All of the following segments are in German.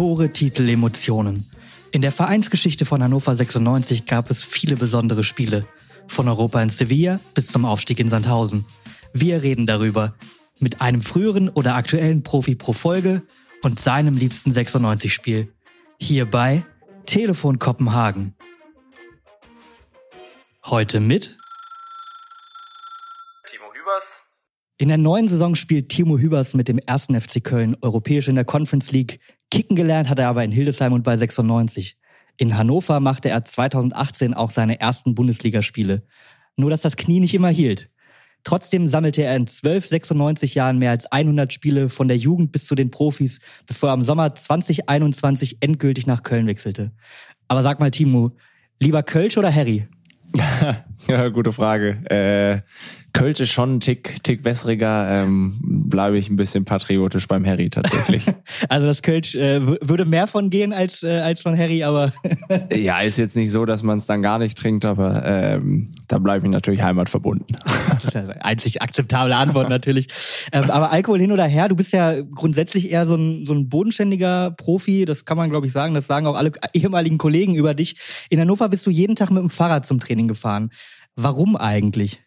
Tore, Titel, Emotionen. In der Vereinsgeschichte von Hannover 96 gab es viele besondere Spiele. Von Europa in Sevilla bis zum Aufstieg in Sandhausen. Wir reden darüber. Mit einem früheren oder aktuellen Profi pro Folge und seinem liebsten 96-Spiel. Hierbei Telefon Kopenhagen. Heute mit Timo Hübers. In der neuen Saison spielt Timo Hübers mit dem ersten FC Köln europäisch in der Conference League. Kicken gelernt hat er aber in Hildesheim und bei 96. In Hannover machte er 2018 auch seine ersten Bundesligaspiele. Nur dass das Knie nicht immer hielt. Trotzdem sammelte er in 12, 96 Jahren mehr als 100 Spiele von der Jugend bis zu den Profis, bevor er im Sommer 2021 endgültig nach Köln wechselte. Aber sag mal, Timo, lieber Kölsch oder Harry? ja, gute Frage. Äh, Kölsch ist schon ein Tick, Tick wässriger, ähm, bleibe ich ein bisschen patriotisch beim Harry tatsächlich. also das Kölsch äh, würde mehr von gehen als, äh, als von Harry, aber... ja, ist jetzt nicht so, dass man es dann gar nicht trinkt, aber ähm, da bleibe ich natürlich heimatverbunden. das ist ja eine einzig akzeptable Antwort natürlich. Ähm, aber Alkohol hin oder her, du bist ja grundsätzlich eher so ein, so ein bodenständiger Profi, das kann man glaube ich sagen, das sagen auch alle ehemaligen Kollegen über dich. In Hannover bist du jeden Tag mit dem Fahrrad zum Training gefahren. Warum eigentlich?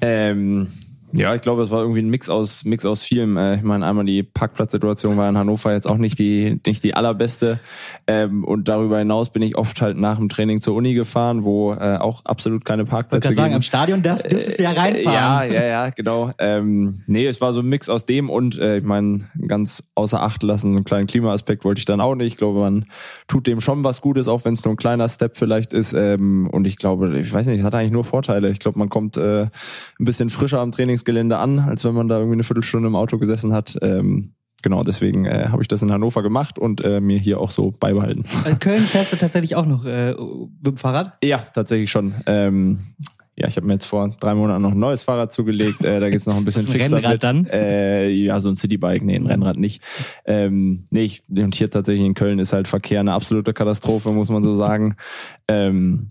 Ähm, ja, ich glaube, es war irgendwie ein Mix aus Mix aus vielem. Äh, ich meine, einmal die Parkplatzsituation war in Hannover jetzt auch nicht die nicht die allerbeste. Ähm, und darüber hinaus bin ich oft halt nach dem Training zur Uni gefahren, wo äh, auch absolut keine Parkplätze ich sagen, am Stadion darf, dürftest du ja reinfahren. Ja, ja, ja, genau. Ähm, nee, es war so ein Mix aus dem und äh, ich meine, ganz außer Acht lassen, einen kleinen Klimaaspekt wollte ich dann auch nicht. Ich glaube, man tut dem schon was Gutes, auch wenn es nur ein kleiner Step vielleicht ist. Ähm, und ich glaube, ich weiß nicht, es hat eigentlich nur Vorteile. Ich glaube, man kommt äh, ein bisschen frischer am Training Trainingsgelände an, als wenn man da irgendwie eine Viertelstunde im Auto gesessen hat. Ähm, genau, deswegen äh, habe ich das in Hannover gemacht und äh, mir hier auch so beibehalten. Also Köln fährst du tatsächlich auch noch äh, mit dem Fahrrad? Ja, tatsächlich schon. Ähm, ja, ich habe mir jetzt vor drei Monaten noch ein neues Fahrrad zugelegt. Äh, da geht's noch ein bisschen ein fixer. Rennrad mit. dann? Äh, ja, so ein Citybike, nee, ein Rennrad nicht. Ähm, nee, ich, und hier tatsächlich in Köln ist halt Verkehr eine absolute Katastrophe, muss man so sagen. Ähm,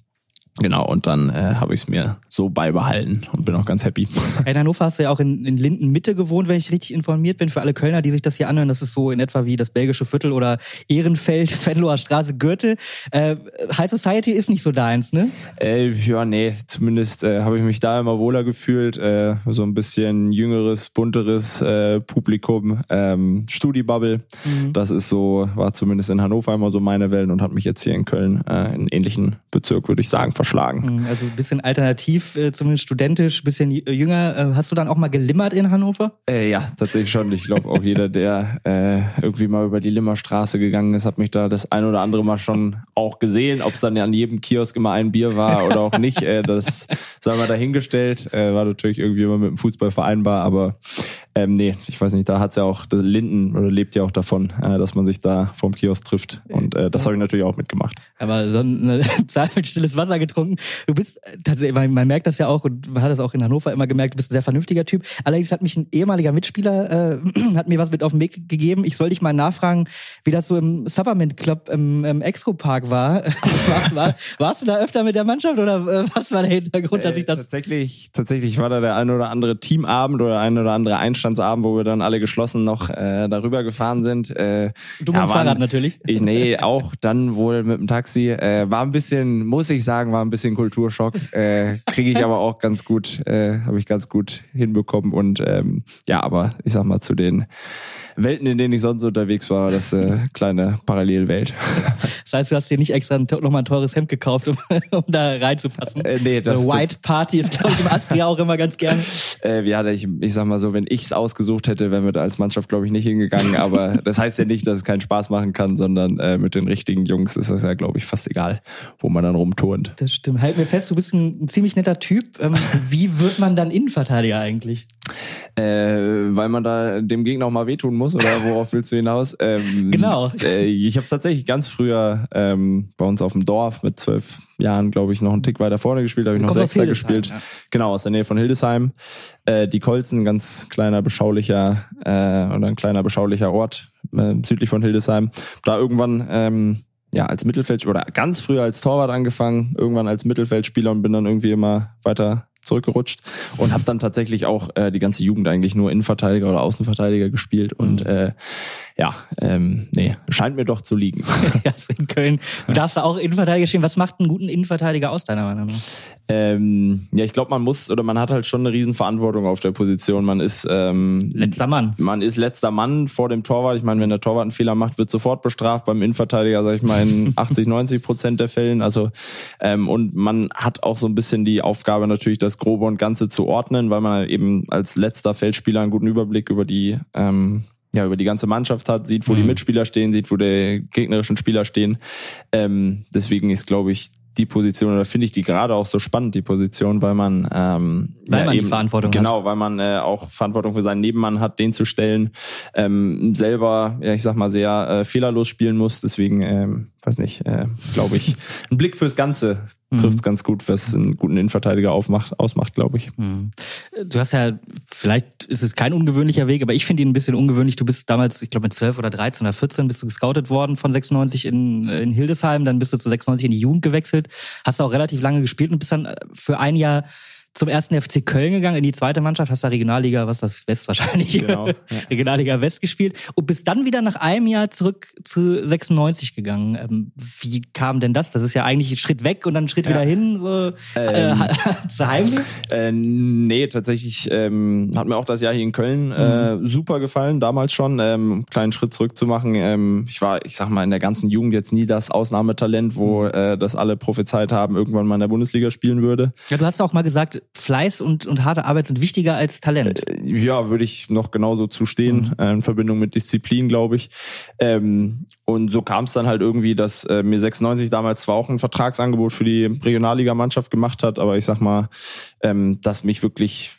Genau, und dann äh, habe ich es mir so beibehalten und bin auch ganz happy. In Hannover hast du ja auch in, in Linden Mitte gewohnt, wenn ich richtig informiert bin. Für alle Kölner, die sich das hier anhören, das ist so in etwa wie das belgische Viertel oder Ehrenfeld, Venloer Straße, Gürtel. Äh, High Society ist nicht so deins, ne? Äh, ja, nee, zumindest äh, habe ich mich da immer wohler gefühlt. Äh, so ein bisschen jüngeres, bunteres äh, Publikum, ähm, Studi-Bubble. Mhm. Das ist so, war zumindest in Hannover immer so meine Welt und hat mich jetzt hier in Köln äh, in ähnlichen Bezirk, würde ich sagen, verschlagen. Mhm, also ein bisschen alternativ, äh, zumindest studentisch, ein bisschen jünger. Äh, hast du dann auch mal gelimmert in Hannover? Äh, ja, tatsächlich schon. Ich glaube auch jeder, der äh, irgendwie mal über die Limmerstraße gegangen ist, hat mich da das ein oder andere Mal schon auch gesehen. Ob es dann an jedem Kiosk immer ein Bier war oder auch nicht, äh, das sei mal dahingestellt. Äh, war natürlich irgendwie immer mit dem Fußball vereinbar, aber ähm, nee, ich weiß nicht, da hat's ja auch, Linden oder lebt ja auch davon, äh, dass man sich da vom Kiosk trifft. Und äh, das habe ich natürlich auch mitgemacht. Aber so eine Zahl mit stilles Wasser getrunken. Du bist tatsächlich, man merkt das ja auch und man hat das auch in Hannover immer gemerkt, du bist ein sehr vernünftiger Typ. Allerdings hat mich ein ehemaliger Mitspieler, äh, hat mir was mit auf den Weg gegeben. Ich soll dich mal nachfragen, wie das so im Supplement Club im, im Exco Park war. war, war. Warst du da öfter mit der Mannschaft oder äh, was war der Hintergrund, dass ich das... Tatsächlich, tatsächlich war da der ein oder andere Teamabend oder ein oder andere Einstand Abend, wo wir dann alle geschlossen noch äh, darüber gefahren sind. Äh, du mit ja, dem Fahrrad natürlich? Ich, nee, auch dann wohl mit dem Taxi. Äh, war ein bisschen, muss ich sagen, war ein bisschen Kulturschock. Äh, Kriege ich aber auch ganz gut, äh, habe ich ganz gut hinbekommen. Und ähm, ja, aber ich sag mal zu den Welten, in denen ich sonst unterwegs war, das äh, kleine Parallelwelt. Das heißt, du hast dir nicht extra nochmal ein teures Hemd gekauft, um, um da reinzupassen? Äh, nee, das, The White Party ist, glaube ich, im Astria auch immer ganz gern. Äh, ja, ich, ich sag mal so, wenn ich's ausgesucht hätte, wären wir da als Mannschaft, glaube ich, nicht hingegangen. Aber das heißt ja nicht, dass es keinen Spaß machen kann, sondern äh, mit den richtigen Jungs ist das ja, glaube ich, fast egal, wo man dann rumturnt. Das stimmt. Halt mir fest, du bist ein, ein ziemlich netter Typ. Ähm, wie wird man dann Innenverteidiger eigentlich? Äh, weil man da dem Gegner auch mal wehtun muss oder worauf willst du hinaus? Ähm, genau. Äh, ich habe tatsächlich ganz früher ähm, bei uns auf dem Dorf mit zwölf Jahren, glaube ich, noch einen Tick weiter vorne gespielt, habe ich noch Sechster gespielt. Ja. Genau, aus der Nähe von Hildesheim. Äh, die Kolzen, ganz kleiner, beschaulicher äh, oder ein kleiner, beschaulicher Ort äh, südlich von Hildesheim. Da irgendwann ähm, ja, als Mittelfeldspieler oder ganz früher als Torwart angefangen, irgendwann als Mittelfeldspieler und bin dann irgendwie immer weiter zurückgerutscht und habe dann tatsächlich auch äh, die ganze Jugend eigentlich nur Innenverteidiger oder Außenverteidiger gespielt und mhm. äh, ja, ähm, nee, scheint mir doch zu liegen. in Köln. Du darfst da auch Innenverteidiger stehen. Was macht einen guten Innenverteidiger aus, deiner Meinung nach? Ähm, ja, ich glaube, man muss oder man hat halt schon eine Riesenverantwortung auf der Position. Man ist ähm, letzter Mann. Man ist letzter Mann vor dem Torwart. Ich meine, wenn der Torwart einen Fehler macht, wird sofort bestraft. Beim Innenverteidiger, sage ich mal, in 80, 90 Prozent der Fällen. Also ähm, und man hat auch so ein bisschen die Aufgabe natürlich, das Grobe und Ganze zu ordnen, weil man eben als letzter Feldspieler einen guten Überblick über die ähm, ja, über die ganze Mannschaft hat, sieht, wo mhm. die Mitspieler stehen, sieht, wo die gegnerischen Spieler stehen. Ähm, deswegen ist, glaube ich, die Position, oder finde ich die gerade auch so spannend, die Position, weil man ähm, weil ja, man eben, die Verantwortung genau, hat. weil man äh, auch Verantwortung für seinen Nebenmann hat, den zu stellen, ähm, selber, ja, ich sag mal, sehr äh, fehlerlos spielen muss. Deswegen, ähm, weiß nicht, äh, glaube ich, ein Blick fürs Ganze trifft es mhm. ganz gut, was einen guten Innenverteidiger aufmacht, ausmacht, glaube ich. Mhm. Du hast ja, vielleicht ist es kein ungewöhnlicher Weg, aber ich finde ihn ein bisschen ungewöhnlich. Du bist damals, ich glaube mit 12 oder 13 oder 14 bist du gescoutet worden von 96 in, in Hildesheim, dann bist du zu 96 in die Jugend gewechselt, hast auch relativ lange gespielt und bist dann für ein Jahr zum ersten FC Köln gegangen, in die zweite Mannschaft, hast da Regionalliga, was das West wahrscheinlich, genau, ja. Regionalliga West gespielt und bist dann wieder nach einem Jahr zurück zu 96 gegangen. Ähm, wie kam denn das? Das ist ja eigentlich ein Schritt weg und dann ein Schritt ja. wieder hin, so ähm, äh, zu Heimweh? Äh, nee, tatsächlich ähm, hat mir auch das Jahr hier in Köln äh, mhm. super gefallen, damals schon, ähm, kleinen Schritt zurück zu machen. Ähm, ich war, ich sag mal, in der ganzen Jugend jetzt nie das Ausnahmetalent, wo mhm. äh, das alle prophezeit haben, irgendwann mal in der Bundesliga spielen würde. Ja, du hast auch mal gesagt, Fleiß und, und harte Arbeit sind wichtiger als Talent. Äh, ja, würde ich noch genauso zustehen, mhm. äh, in Verbindung mit Disziplin, glaube ich. Ähm, und so kam es dann halt irgendwie, dass äh, mir 96 damals zwar auch ein Vertragsangebot für die Regionalligamannschaft gemacht hat, aber ich sag mal, ähm, dass mich wirklich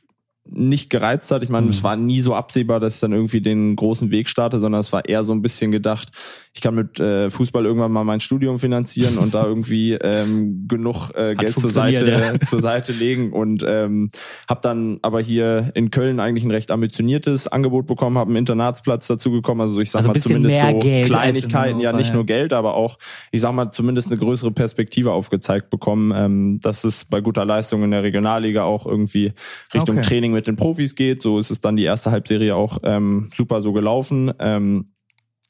nicht gereizt hat. Ich meine, mhm. es war nie so absehbar, dass ich dann irgendwie den großen Weg starte, sondern es war eher so ein bisschen gedacht, ich kann mit äh, Fußball irgendwann mal mein Studium finanzieren und da irgendwie ähm, genug äh, Geld zur Seite, ja. zur Seite legen und ähm, habe dann aber hier in Köln eigentlich ein recht ambitioniertes Angebot bekommen, habe einen Internatsplatz dazu bekommen, also ich sag also mal zumindest so Geld Kleinigkeiten, ja nicht nur Geld, aber auch, ich sag mal zumindest eine größere Perspektive aufgezeigt bekommen, ähm, dass es bei guter Leistung in der Regionalliga auch irgendwie Richtung okay. Training mit den Profis geht. So ist es dann die erste Halbserie auch ähm, super so gelaufen. Ähm,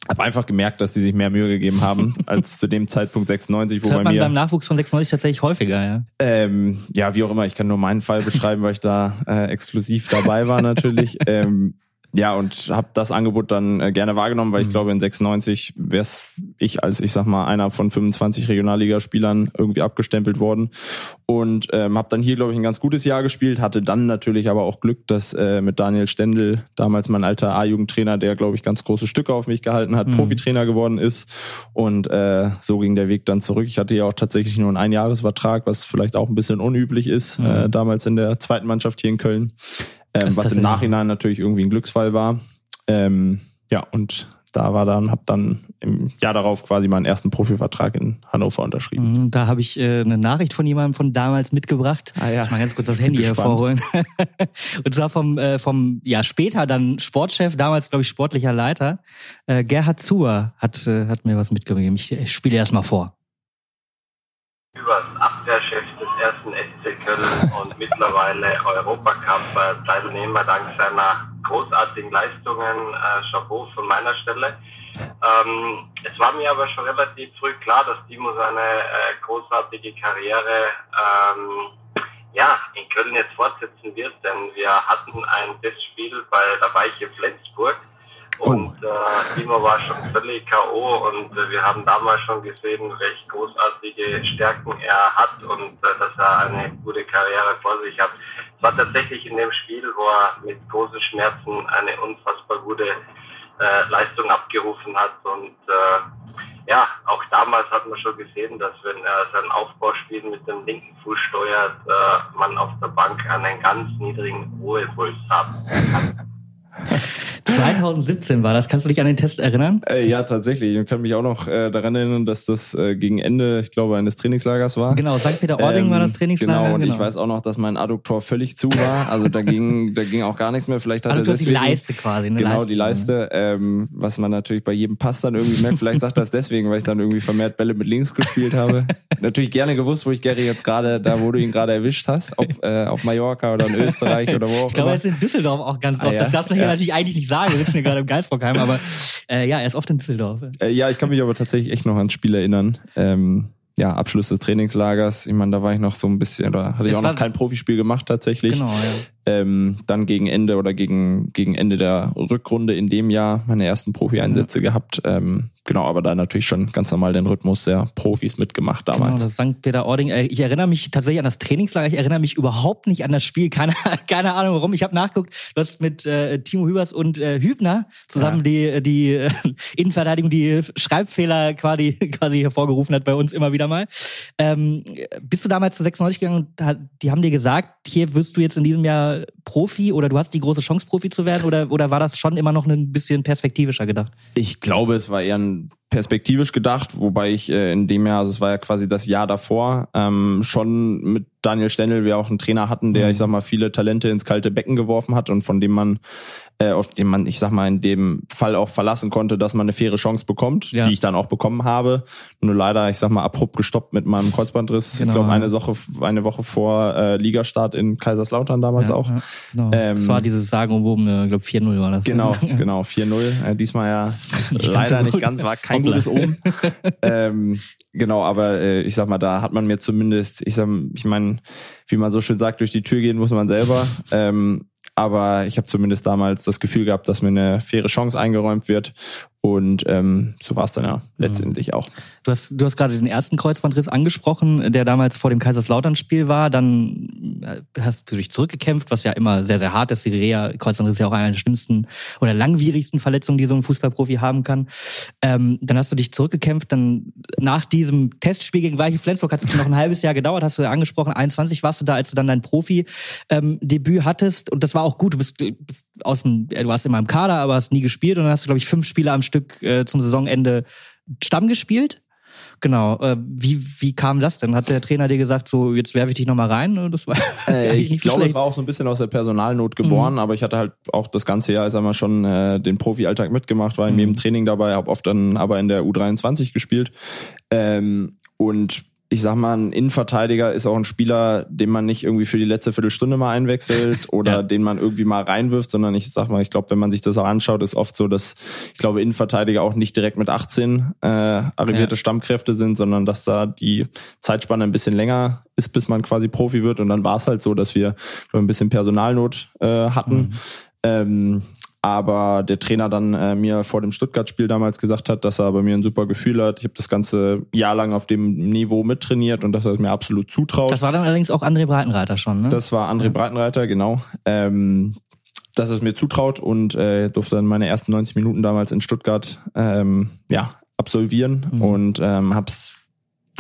habe einfach gemerkt, dass sie sich mehr Mühe gegeben haben als zu dem Zeitpunkt 96, wo das bei man mir beim Nachwuchs von 96 tatsächlich häufiger, ja. Ähm, ja, wie auch immer. Ich kann nur meinen Fall beschreiben, weil ich da äh, exklusiv dabei war natürlich. ähm, ja, und habe das Angebot dann äh, gerne wahrgenommen, weil ich mhm. glaube, in 96 wäre ich als, ich sag mal, einer von 25 Regionalligaspielern irgendwie abgestempelt worden. Und ähm, habe dann hier, glaube ich, ein ganz gutes Jahr gespielt, hatte dann natürlich aber auch Glück, dass äh, mit Daniel Stendel, damals mein alter A-Jugendtrainer, der, glaube ich, ganz große Stücke auf mich gehalten hat, mhm. Profitrainer geworden ist. Und äh, so ging der Weg dann zurück. Ich hatte ja auch tatsächlich nur einen Einjahresvertrag, was vielleicht auch ein bisschen unüblich ist, mhm. äh, damals in der zweiten Mannschaft hier in Köln ähm, was im Nachhinein natürlich irgendwie ein Glücksfall war. Ähm, ja, und da war dann, habe dann im Jahr darauf quasi meinen ersten Profivertrag in Hannover unterschrieben. Mhm, da habe ich äh, eine Nachricht von jemandem von damals mitgebracht. Ah, ja. Ich mal ganz kurz das Handy hervorholen. und zwar vom, äh, vom ja später dann Sportchef, damals glaube ich sportlicher Leiter, äh, Gerhard Zuer hat, äh, hat mir was mitgegeben. Ich, ich spiele erst mal vor. Über Köln und mittlerweile Europacup-Teilnehmer dank seiner großartigen Leistungen. Äh, Chapeau von meiner Stelle. Ähm, es war mir aber schon relativ früh klar, dass Timo seine äh, großartige Karriere ähm, ja, in Köln jetzt fortsetzen wird, denn wir hatten ein Testspiel bei der Weiche Flensburg. Und äh, Timo war schon völlig K.O. und äh, wir haben damals schon gesehen, welche großartige Stärken er hat und äh, dass er eine gute Karriere vor sich hat. Es war tatsächlich in dem Spiel, wo er mit großen Schmerzen eine unfassbar gute äh, Leistung abgerufen hat und äh, ja, auch damals hat man schon gesehen, dass wenn er sein Aufbauspiel mit dem linken Fuß steuert, äh, man auf der Bank einen ganz niedrigen Ruhepuls haben kann. 2017 war das. Kannst du dich an den Test erinnern? Äh, ja, tatsächlich. Ich kann mich auch noch äh, daran erinnern, dass das äh, gegen Ende, ich glaube, eines Trainingslagers war. Genau, St. Peter-Ording ähm, war das Trainingslager. Genau, und genau. ich weiß auch noch, dass mein Adduktor völlig zu war. Also da ging, da ging auch gar nichts mehr. Vielleicht hat Adduktor er deswegen, ist die Leiste quasi. Ne? Genau, Leiste, die Leiste. Ähm, was man natürlich bei jedem Pass dann irgendwie merkt. Vielleicht sagt er das deswegen, weil ich dann irgendwie vermehrt Bälle mit links gespielt habe. natürlich gerne gewusst, wo ich Gary jetzt gerade, da wo du ihn gerade erwischt hast. Ob äh, auf Mallorca oder in Österreich oder wo auch Ich glaube, er ist in Düsseldorf auch ganz oft. Ah, ja? Das darf man ja. hier natürlich eigentlich nicht sagen wir sitzen hier gerade im Geisbockheim, aber äh, ja, er ist oft in Düsseldorf. Äh, ja, ich kann mich aber tatsächlich echt noch ans Spiel erinnern. Ähm, ja, Abschluss des Trainingslagers. Ich meine, da war ich noch so ein bisschen, oder hatte ich auch noch kein Profispiel gemacht tatsächlich. Genau, ja. Ähm, dann gegen Ende oder gegen, gegen Ende der Rückrunde in dem Jahr meine ersten Profi-Einsätze ja. gehabt. Ähm, genau, aber da natürlich schon ganz normal den Rhythmus der Profis mitgemacht genau, damals. Genau, das St. Peter-Ording. Äh, ich erinnere mich tatsächlich an das Trainingslager. Ich erinnere mich überhaupt nicht an das Spiel. Keine, keine Ahnung warum. Ich habe nachgeguckt, du hast mit äh, Timo Hübers und äh, Hübner zusammen ja. die, die äh, Innenverteidigung, die Schreibfehler quasi, quasi hervorgerufen hat bei uns immer wieder mal. Ähm, bist du damals zu 96 gegangen und die haben dir gesagt, hier wirst du jetzt in diesem Jahr Profi oder du hast die große Chance, Profi zu werden? Oder, oder war das schon immer noch ein bisschen perspektivischer gedacht? Ich glaube, es war eher ein perspektivisch gedacht, wobei ich äh, in dem Jahr, also es war ja quasi das Jahr davor, ähm, schon mit Daniel Stendel wir auch einen Trainer hatten, der, mhm. ich sag mal, viele Talente ins kalte Becken geworfen hat und von dem man äh, auf dem man, ich sag mal, in dem Fall auch verlassen konnte, dass man eine faire Chance bekommt, ja. die ich dann auch bekommen habe. Nur leider, ich sag mal, abrupt gestoppt mit meinem Kreuzbandriss. Genau, ich glaube, eine Woche, eine Woche vor äh, Ligastart in Kaiserslautern damals ja, auch. Ja, genau. Ähm, das war dieses sagenumwobene, glaube 4-0 war das. Ne? Genau, genau, 4-0. Äh, diesmal ja nicht leider nicht ganz, war kein gutes Oben. ähm, genau, aber äh, ich sag mal, da hat man mir zumindest, ich sag, ich meine, wie man so schön sagt, durch die Tür gehen muss man selber. Ähm, aber ich habe zumindest damals das Gefühl gehabt, dass mir eine faire Chance eingeräumt wird und ähm, so war es dann ja mhm. letztendlich auch. Du hast, du hast gerade den ersten Kreuzbandriss angesprochen, der damals vor dem Kaiserslautern-Spiel war. Dann äh, hast du dich zurückgekämpft, was ja immer sehr, sehr hart ist. Die Reha, Kreuzbandriss ist ja auch eine der schlimmsten oder langwierigsten Verletzungen, die so ein Fußballprofi haben kann. Ähm, dann hast du dich zurückgekämpft. Dann nach diesem Testspiel gegen Weiche Flensburg hat es noch ein halbes Jahr gedauert, hast du ja angesprochen. 21 warst du da, als du dann dein Profi-Debüt ähm, hattest. Und das war auch gut. Du bist, bist aus dem, du warst immer im Kader, aber hast nie gespielt. Und dann hast du, glaube ich, fünf Spiele am Stück äh, zum Saisonende Stamm gespielt. Genau. Äh, wie, wie kam das denn? Hat der Trainer dir gesagt, so jetzt werfe ich dich nochmal rein? Das war äh, ich glaube, es war auch so ein bisschen aus der Personalnot geboren, mhm. aber ich hatte halt auch das ganze Jahr, sag mal, schon äh, den Profi-Alltag mitgemacht, war in mhm. jedem Training dabei, habe oft dann aber in der U23 gespielt. Ähm, und ich sag mal, ein Innenverteidiger ist auch ein Spieler, den man nicht irgendwie für die letzte Viertelstunde mal einwechselt oder ja. den man irgendwie mal reinwirft, sondern ich sag mal, ich glaube, wenn man sich das auch anschaut, ist oft so, dass ich glaube, Innenverteidiger auch nicht direkt mit 18 äh, arrivierte ja. Stammkräfte sind, sondern dass da die Zeitspanne ein bisschen länger ist, bis man quasi Profi wird. Und dann war es halt so, dass wir glaube, ein bisschen Personalnot äh, hatten. Mhm. Ähm, aber der Trainer dann äh, mir vor dem Stuttgart-Spiel damals gesagt hat, dass er bei mir ein super Gefühl hat. Ich habe das ganze Jahr lang auf dem Niveau mittrainiert und dass er es mir absolut zutraut. Das war dann allerdings auch André Breitenreiter schon, ne? Das war André ja. Breitenreiter, genau. Ähm, dass er es mir zutraut und äh, durfte dann meine ersten 90 Minuten damals in Stuttgart ähm, ja, absolvieren mhm. und ähm, habe es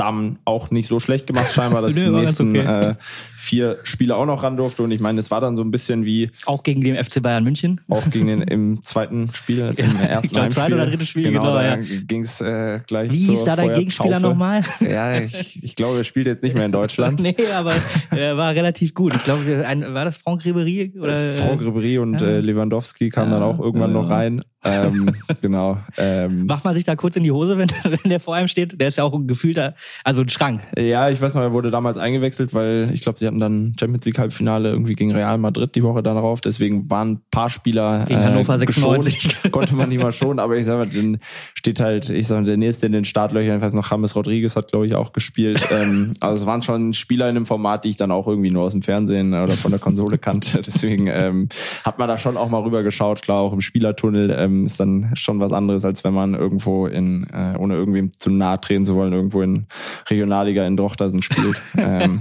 Damen auch nicht so schlecht gemacht, scheinbar, dass die nächsten okay. äh, vier Spiele auch noch ran durfte. Und ich meine, es war dann so ein bisschen wie. Auch gegen den FC Bayern München? Auch gegen den im zweiten Spiel, also ja, im ersten ich glaub, zweite oder dritte Spiel, genau. genau ja. ging es äh, gleich. Wie hieß da dein Gegenspieler nochmal? Ja, ich, ich glaube, er spielt jetzt nicht mehr in Deutschland. nee, aber er war relativ gut. Ich glaube, war das Franck Ribéry? Oder? Franck Ribéry und ja. äh, Lewandowski kamen dann auch irgendwann noch rein ähm, genau. Ähm, Macht man sich da kurz in die Hose, wenn, wenn der vor einem steht? Der ist ja auch ein gefühlter, also ein Schrank. Ja, ich weiß noch, er wurde damals eingewechselt, weil ich glaube, sie hatten dann Champions League Halbfinale irgendwie gegen Real Madrid die Woche darauf. Deswegen waren ein paar Spieler gegen äh, Hannover 96 geschont, konnte man nicht mal schon. Aber ich sag mal, dann steht halt, ich sag mal, der nächste in den Startlöchern. Ich weiß noch, James Rodriguez hat glaube ich auch gespielt. ähm, also es waren schon Spieler in einem Format, die ich dann auch irgendwie nur aus dem Fernsehen oder von der Konsole kannte. Deswegen ähm, hat man da schon auch mal rüber geschaut, klar auch im Spielertunnel. Ähm, ähm, ist dann schon was anderes, als wenn man irgendwo in, äh, ohne irgendwem zu nahe treten zu wollen, irgendwo in Regionalliga in Drochtersen spielt. ähm,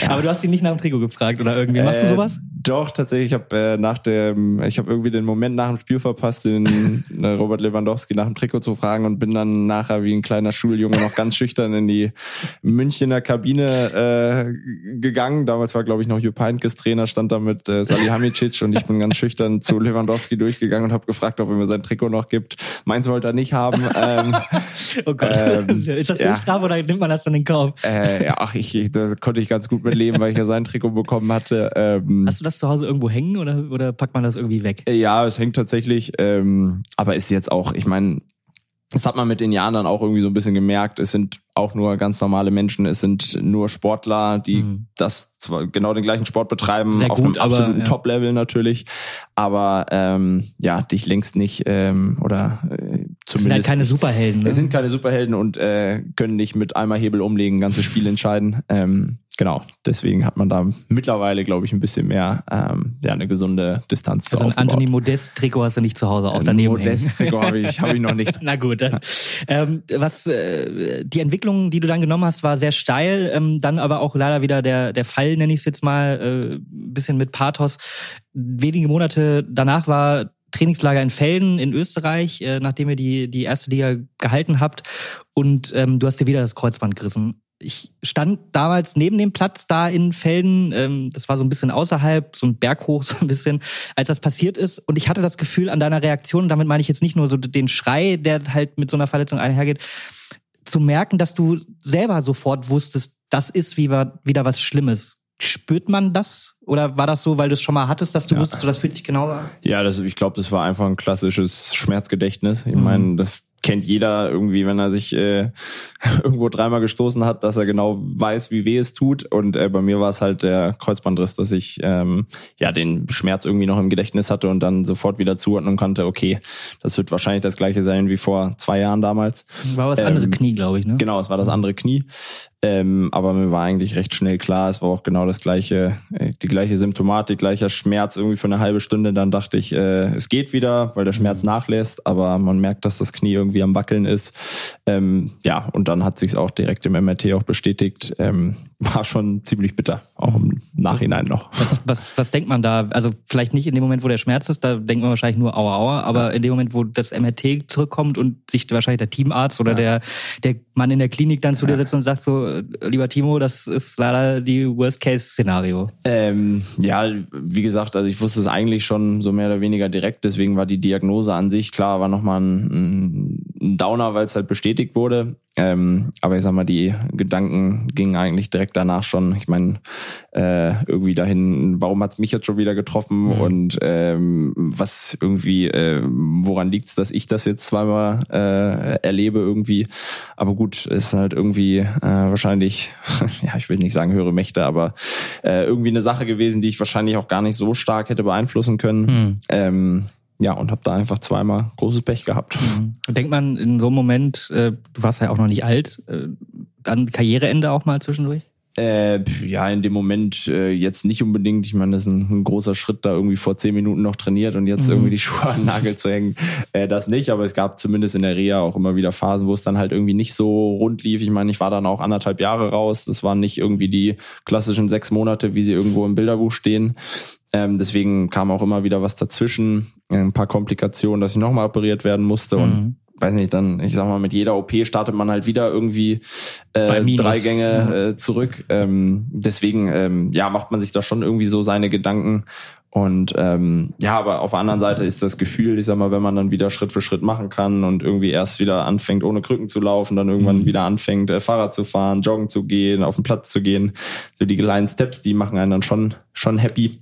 ja. Aber du hast ihn nicht nach dem Trikot gefragt oder irgendwie. Machst du äh, sowas? Doch, tatsächlich. Ich habe äh, nach dem, ich habe irgendwie den Moment nach dem Spiel verpasst, den äh, Robert Lewandowski nach dem Trikot zu fragen und bin dann nachher wie ein kleiner Schuljunge noch ganz schüchtern in die Münchner Kabine äh, gegangen. Damals war, glaube ich, noch Jupp Heynckes Trainer, stand da mit äh, Salihamidzic und ich bin ganz schüchtern zu Lewandowski durchgegangen und habe gefragt, ob er mir sein Trikot noch gibt. Meins wollte er nicht haben. Ähm, oh Gott, ähm, ist das ja. Strafe oder nimmt man das dann in den Kauf? Äh, ja, ach, ich, ich, da konnte ich ganz gut mit leben, weil ich ja sein Trikot bekommen hatte. Ähm, Hast du das zu Hause irgendwo hängen oder, oder packt man das irgendwie weg? Ja, es hängt tatsächlich, ähm, aber ist jetzt auch, ich meine, das hat man mit den Jahren dann auch irgendwie so ein bisschen gemerkt. Es sind auch nur ganz normale Menschen. Es sind nur Sportler, die mhm. das zwar genau den gleichen Sport betreiben, Sehr auf gut, einem absoluten ja. Top-Level natürlich, aber ähm, ja, dich längst nicht ähm, oder äh, zumindest. Es sind halt keine Superhelden. Ne? Sind keine Superhelden und äh, können nicht mit einmal Hebel umlegen, ganze Spiel entscheiden. Ähm, genau, deswegen hat man da mittlerweile, glaube ich, ein bisschen mehr ähm, ja, eine gesunde Distanz Also ein Anthony Modest-Trikot hast du nicht zu Hause auch daneben Modest-Trikot habe ich, hab ich noch nicht. Na gut. Dann. Ähm, was äh, die Entwicklung, die du dann genommen hast, war sehr steil, ähm, dann aber auch leider wieder der, der Fall, nenne ich es jetzt mal, äh, bisschen mit Pathos. Wenige Monate danach war Trainingslager in Felden in Österreich, äh, nachdem ihr die, die erste Liga gehalten habt. Und ähm, du hast dir wieder das Kreuzband gerissen ich stand damals neben dem Platz da in Felden, ähm, das war so ein bisschen außerhalb, so ein Berg hoch, so ein bisschen, als das passiert ist. Und ich hatte das Gefühl an deiner Reaktion, damit meine ich jetzt nicht nur so den Schrei, der halt mit so einer Verletzung einhergeht, zu merken, dass du selber sofort wusstest, das ist wieder was Schlimmes. Spürt man das? Oder war das so, weil du es schon mal hattest, dass du ja. wusstest, so, das fühlt sich genau an? Ja, das, ich glaube, das war einfach ein klassisches Schmerzgedächtnis. Ich mhm. meine, das kennt jeder irgendwie, wenn er sich äh, irgendwo dreimal gestoßen hat, dass er genau weiß, wie weh es tut. Und äh, bei mir war es halt der Kreuzbandriss, dass ich ähm, ja den Schmerz irgendwie noch im Gedächtnis hatte und dann sofort wieder zuordnen konnte, okay, das wird wahrscheinlich das gleiche sein wie vor zwei Jahren damals. War das ähm, andere Knie, glaube ich, ne? Genau, es war das andere Knie. Ähm, aber mir war eigentlich recht schnell klar, es war auch genau das gleiche, äh, die gleiche Symptomatik, gleicher Schmerz irgendwie für eine halbe Stunde. Dann dachte ich, äh, es geht wieder, weil der Schmerz mhm. nachlässt, aber man merkt, dass das Knie irgendwie am Wackeln ist. Ähm, ja, und dann hat sich auch direkt im MRT auch bestätigt. Ähm, war schon ziemlich bitter, auch im Nachhinein noch. Was, was, was denkt man da? Also vielleicht nicht in dem Moment, wo der Schmerz ist, da denkt man wahrscheinlich nur aua aua, aber in dem Moment, wo das MRT zurückkommt und sich wahrscheinlich der Teamarzt oder ja. der, der Mann in der Klinik dann zu dir sitzt und sagt so, lieber Timo, das ist leider die Worst-Case-Szenario. Ähm, ja, wie gesagt, also ich wusste es eigentlich schon so mehr oder weniger direkt, deswegen war die Diagnose an sich, klar, war nochmal ein, ein Downer, weil es halt bestätigt wurde. Ähm, aber ich sag mal, die Gedanken gingen eigentlich direkt danach schon. Ich meine, äh, irgendwie dahin, warum hat's mich jetzt schon wieder getroffen mhm. und ähm, was irgendwie, äh, woran liegt's, dass ich das jetzt zweimal äh, erlebe irgendwie. Aber gut, ist halt irgendwie äh, wahrscheinlich, ja, ich will nicht sagen höhere Mächte, aber äh, irgendwie eine Sache gewesen, die ich wahrscheinlich auch gar nicht so stark hätte beeinflussen können. Mhm. Ähm, ja, und habe da einfach zweimal großes Pech gehabt. Mhm. Denkt man in so einem Moment, äh, du warst ja auch noch nicht alt, äh, dann Karriereende auch mal zwischendurch? Äh, ja, in dem Moment äh, jetzt nicht unbedingt. Ich meine, das ist ein, ein, großer Schritt, da irgendwie vor zehn Minuten noch trainiert und jetzt mhm. irgendwie die Schuhe an den Nagel zu hängen. Äh, das nicht, aber es gab zumindest in der Reha auch immer wieder Phasen, wo es dann halt irgendwie nicht so rund lief. Ich meine, ich war dann auch anderthalb Jahre raus. Das waren nicht irgendwie die klassischen sechs Monate, wie sie irgendwo im Bilderbuch stehen. Ähm, deswegen kam auch immer wieder was dazwischen, ein paar Komplikationen, dass ich nochmal operiert werden musste mhm. und weiß nicht, dann, ich sag mal, mit jeder OP startet man halt wieder irgendwie äh, drei Gänge äh, zurück. Ähm, deswegen, ähm, ja, macht man sich da schon irgendwie so seine Gedanken. Und ähm, ja, aber auf der anderen Seite ist das Gefühl, ich sag mal, wenn man dann wieder Schritt für Schritt machen kann und irgendwie erst wieder anfängt, ohne Krücken zu laufen, dann irgendwann mhm. wieder anfängt, äh, Fahrrad zu fahren, joggen zu gehen, auf den Platz zu gehen, so die kleinen Steps, die machen einen dann schon, schon happy.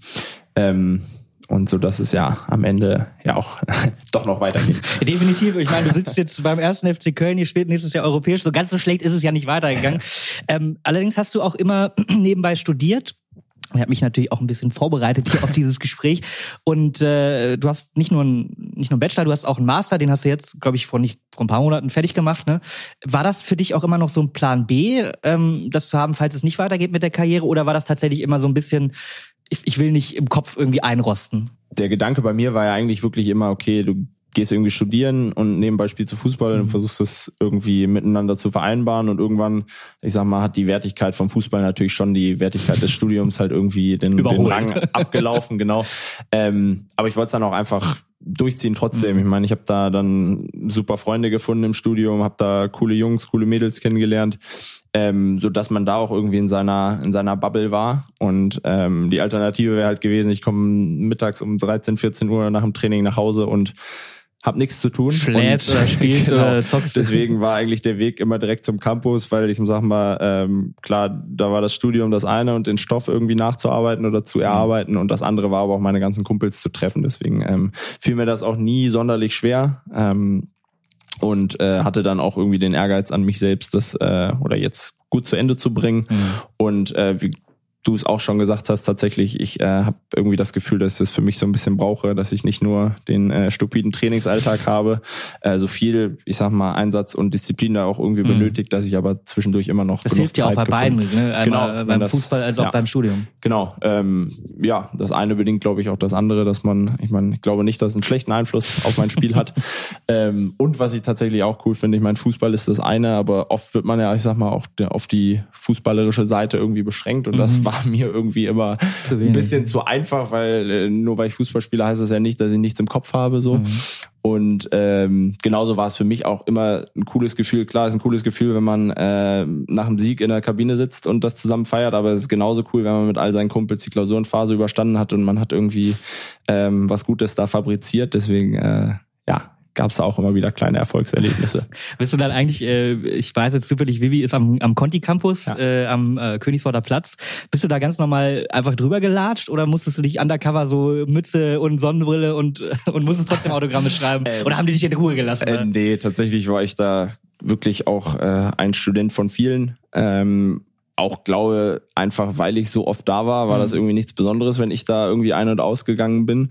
Ähm, und so dass es ja am Ende ja auch doch noch weitergeht. Definitiv. Ich meine, du sitzt jetzt beim ersten FC Köln, ihr spielt nächstes Jahr europäisch. So ganz so schlecht ist es ja nicht weitergegangen. Ähm, allerdings hast du auch immer nebenbei studiert. Ich habe mich natürlich auch ein bisschen vorbereitet hier auf dieses Gespräch. Und äh, du hast nicht nur, ein, nicht nur einen Bachelor, du hast auch einen Master, den hast du jetzt, glaube ich, vor nicht vor ein paar Monaten fertig gemacht. Ne? War das für dich auch immer noch so ein Plan B, ähm, das zu haben, falls es nicht weitergeht mit der Karriere? Oder war das tatsächlich immer so ein bisschen ich, ich will nicht im Kopf irgendwie einrosten. Der Gedanke bei mir war ja eigentlich wirklich immer, okay, du gehst irgendwie studieren und nebenbei spielst du Fußball mhm. und versuchst das irgendwie miteinander zu vereinbaren und irgendwann, ich sag mal, hat die Wertigkeit vom Fußball natürlich schon die Wertigkeit des Studiums halt irgendwie den, den Rang abgelaufen, genau. Ähm, aber ich wollte es dann auch einfach durchziehen trotzdem. Mhm. Ich meine, ich habe da dann super Freunde gefunden im Studium, habe da coole Jungs, coole Mädels kennengelernt ähm, so dass man da auch irgendwie in seiner in seiner Bubble war und ähm, die Alternative wäre halt gewesen, ich komme mittags um 13, 14 Uhr nach dem Training nach Hause und hab nichts zu tun. Schläfst oder spielst genau, oder zockst. Deswegen war eigentlich der Weg immer direkt zum Campus, weil ich sag mal, ähm, klar, da war das Studium das eine und den Stoff irgendwie nachzuarbeiten oder zu mhm. erarbeiten und das andere war aber auch meine ganzen Kumpels zu treffen. Deswegen ähm, fiel mir das auch nie sonderlich schwer. Ähm, und äh, hatte dann auch irgendwie den Ehrgeiz an mich selbst, das äh, oder jetzt gut zu Ende zu bringen. Mhm. Und äh, wie du es auch schon gesagt hast, tatsächlich, ich äh, habe irgendwie das Gefühl, dass ich es für mich so ein bisschen brauche, dass ich nicht nur den äh, stupiden Trainingsalltag habe, äh, so viel, ich sag mal, Einsatz und Disziplin da auch irgendwie mhm. benötigt, dass ich aber zwischendurch immer noch. Das hilft ja auch bei beiden, ne? Einmal genau, beim das, Fußball als auch ja, beim Studium. Genau. Ähm, ja, das eine bedingt, glaube ich, auch das andere, dass man, ich meine, ich glaube nicht, dass es einen schlechten Einfluss auf mein Spiel hat. Ähm, und was ich tatsächlich auch cool finde, ich meine, Fußball ist das eine, aber oft wird man ja, ich sag mal, auch auf die fußballerische Seite irgendwie beschränkt und mhm. das war war mir irgendwie immer ein bisschen zu einfach, weil äh, nur weil ich Fußball spiele, heißt das ja nicht, dass ich nichts im Kopf habe. so. Mhm. Und ähm, genauso war es für mich auch immer ein cooles Gefühl. Klar, ist ein cooles Gefühl, wenn man äh, nach dem Sieg in der Kabine sitzt und das zusammen feiert, aber es ist genauso cool, wenn man mit all seinen Kumpels die Klausurenphase überstanden hat und man hat irgendwie ähm, was Gutes da fabriziert. Deswegen, äh, ja, gab es auch immer wieder kleine Erfolgserlebnisse. Bist du dann eigentlich, äh, ich weiß jetzt zufällig, Vivi ist am, am Conti Campus, ja. äh, am äh, Königsworter Platz. Bist du da ganz normal einfach drüber gelatscht oder musstest du dich undercover so Mütze und Sonnenbrille und, und musstest trotzdem Autogramme schreiben? Oder haben die dich in Ruhe gelassen? Äh, nee, tatsächlich war ich da wirklich auch äh, ein Student von vielen. Ähm, auch glaube, einfach weil ich so oft da war, war mhm. das irgendwie nichts Besonderes, wenn ich da irgendwie ein- und ausgegangen bin.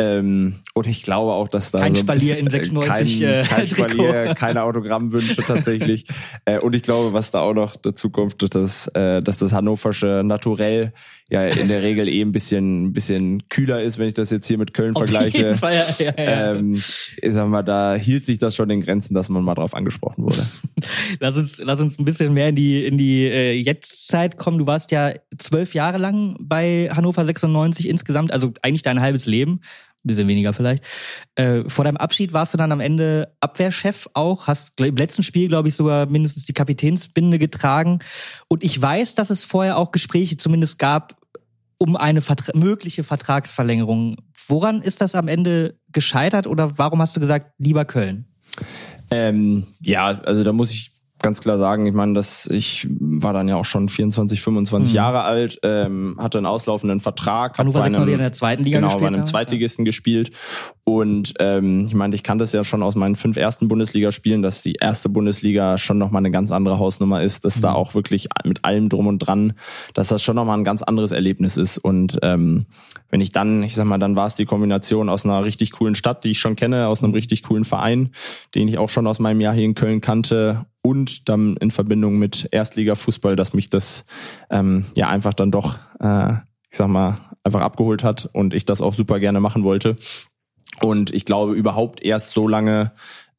Ähm, und ich glaube auch, dass da kein so Spalier in 96 kein, äh, kein Spalier, keine Autogrammwünsche tatsächlich. äh, und ich glaube, was da auch noch dazu kommt, dass, äh, dass das hannoversche Naturell ja in der Regel eh ein bisschen, ein bisschen kühler ist, wenn ich das jetzt hier mit Köln Auf vergleiche. Jeden Fall, ja, ja, ja. Ähm, ich sag mal, da hielt sich das schon in Grenzen, dass man mal drauf angesprochen wurde. lass uns, lass uns ein bisschen mehr in die in die äh, Jetztzeit kommen. Du warst ja zwölf Jahre lang bei Hannover 96 insgesamt, also eigentlich dein halbes Leben ein bisschen weniger vielleicht. Äh, vor deinem Abschied warst du dann am Ende Abwehrchef auch, hast im letzten Spiel, glaube ich, sogar mindestens die Kapitänsbinde getragen. Und ich weiß, dass es vorher auch Gespräche zumindest gab um eine Vertra mögliche Vertragsverlängerung. Woran ist das am Ende gescheitert oder warum hast du gesagt, lieber Köln? Ähm, ja, also da muss ich ganz klar sagen, ich meine, dass ich war dann ja auch schon 24, 25 mhm. Jahre alt, ähm, hatte einen auslaufenden Vertrag. Hannover 96 in der zweiten Liga genau, gespielt. Genau, bei einem Zweitligisten ja. gespielt. Und ähm, ich meine, ich kannte es ja schon aus meinen fünf ersten Bundesligaspielen, dass die erste Bundesliga schon nochmal eine ganz andere Hausnummer ist, dass mhm. da auch wirklich mit allem drum und dran, dass das schon nochmal ein ganz anderes Erlebnis ist. Und ähm, wenn ich dann, ich sag mal, dann war es die Kombination aus einer richtig coolen Stadt, die ich schon kenne, aus einem richtig coolen Verein, den ich auch schon aus meinem Jahr hier in Köln kannte und dann in Verbindung mit Erstligafußball, dass mich das ähm, ja einfach dann doch, äh, ich sag mal, einfach abgeholt hat und ich das auch super gerne machen wollte. Und ich glaube überhaupt erst so lange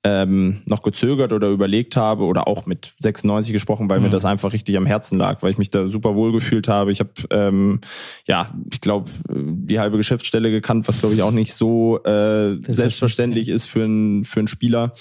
ähm, noch gezögert oder überlegt habe oder auch mit 96 gesprochen, weil mhm. mir das einfach richtig am Herzen lag, weil ich mich da super wohl gefühlt habe. Ich habe ähm, ja, ich glaube, die halbe Geschäftsstelle gekannt, was glaube ich auch nicht so äh, selbstverständlich ist für einen für einen Spieler.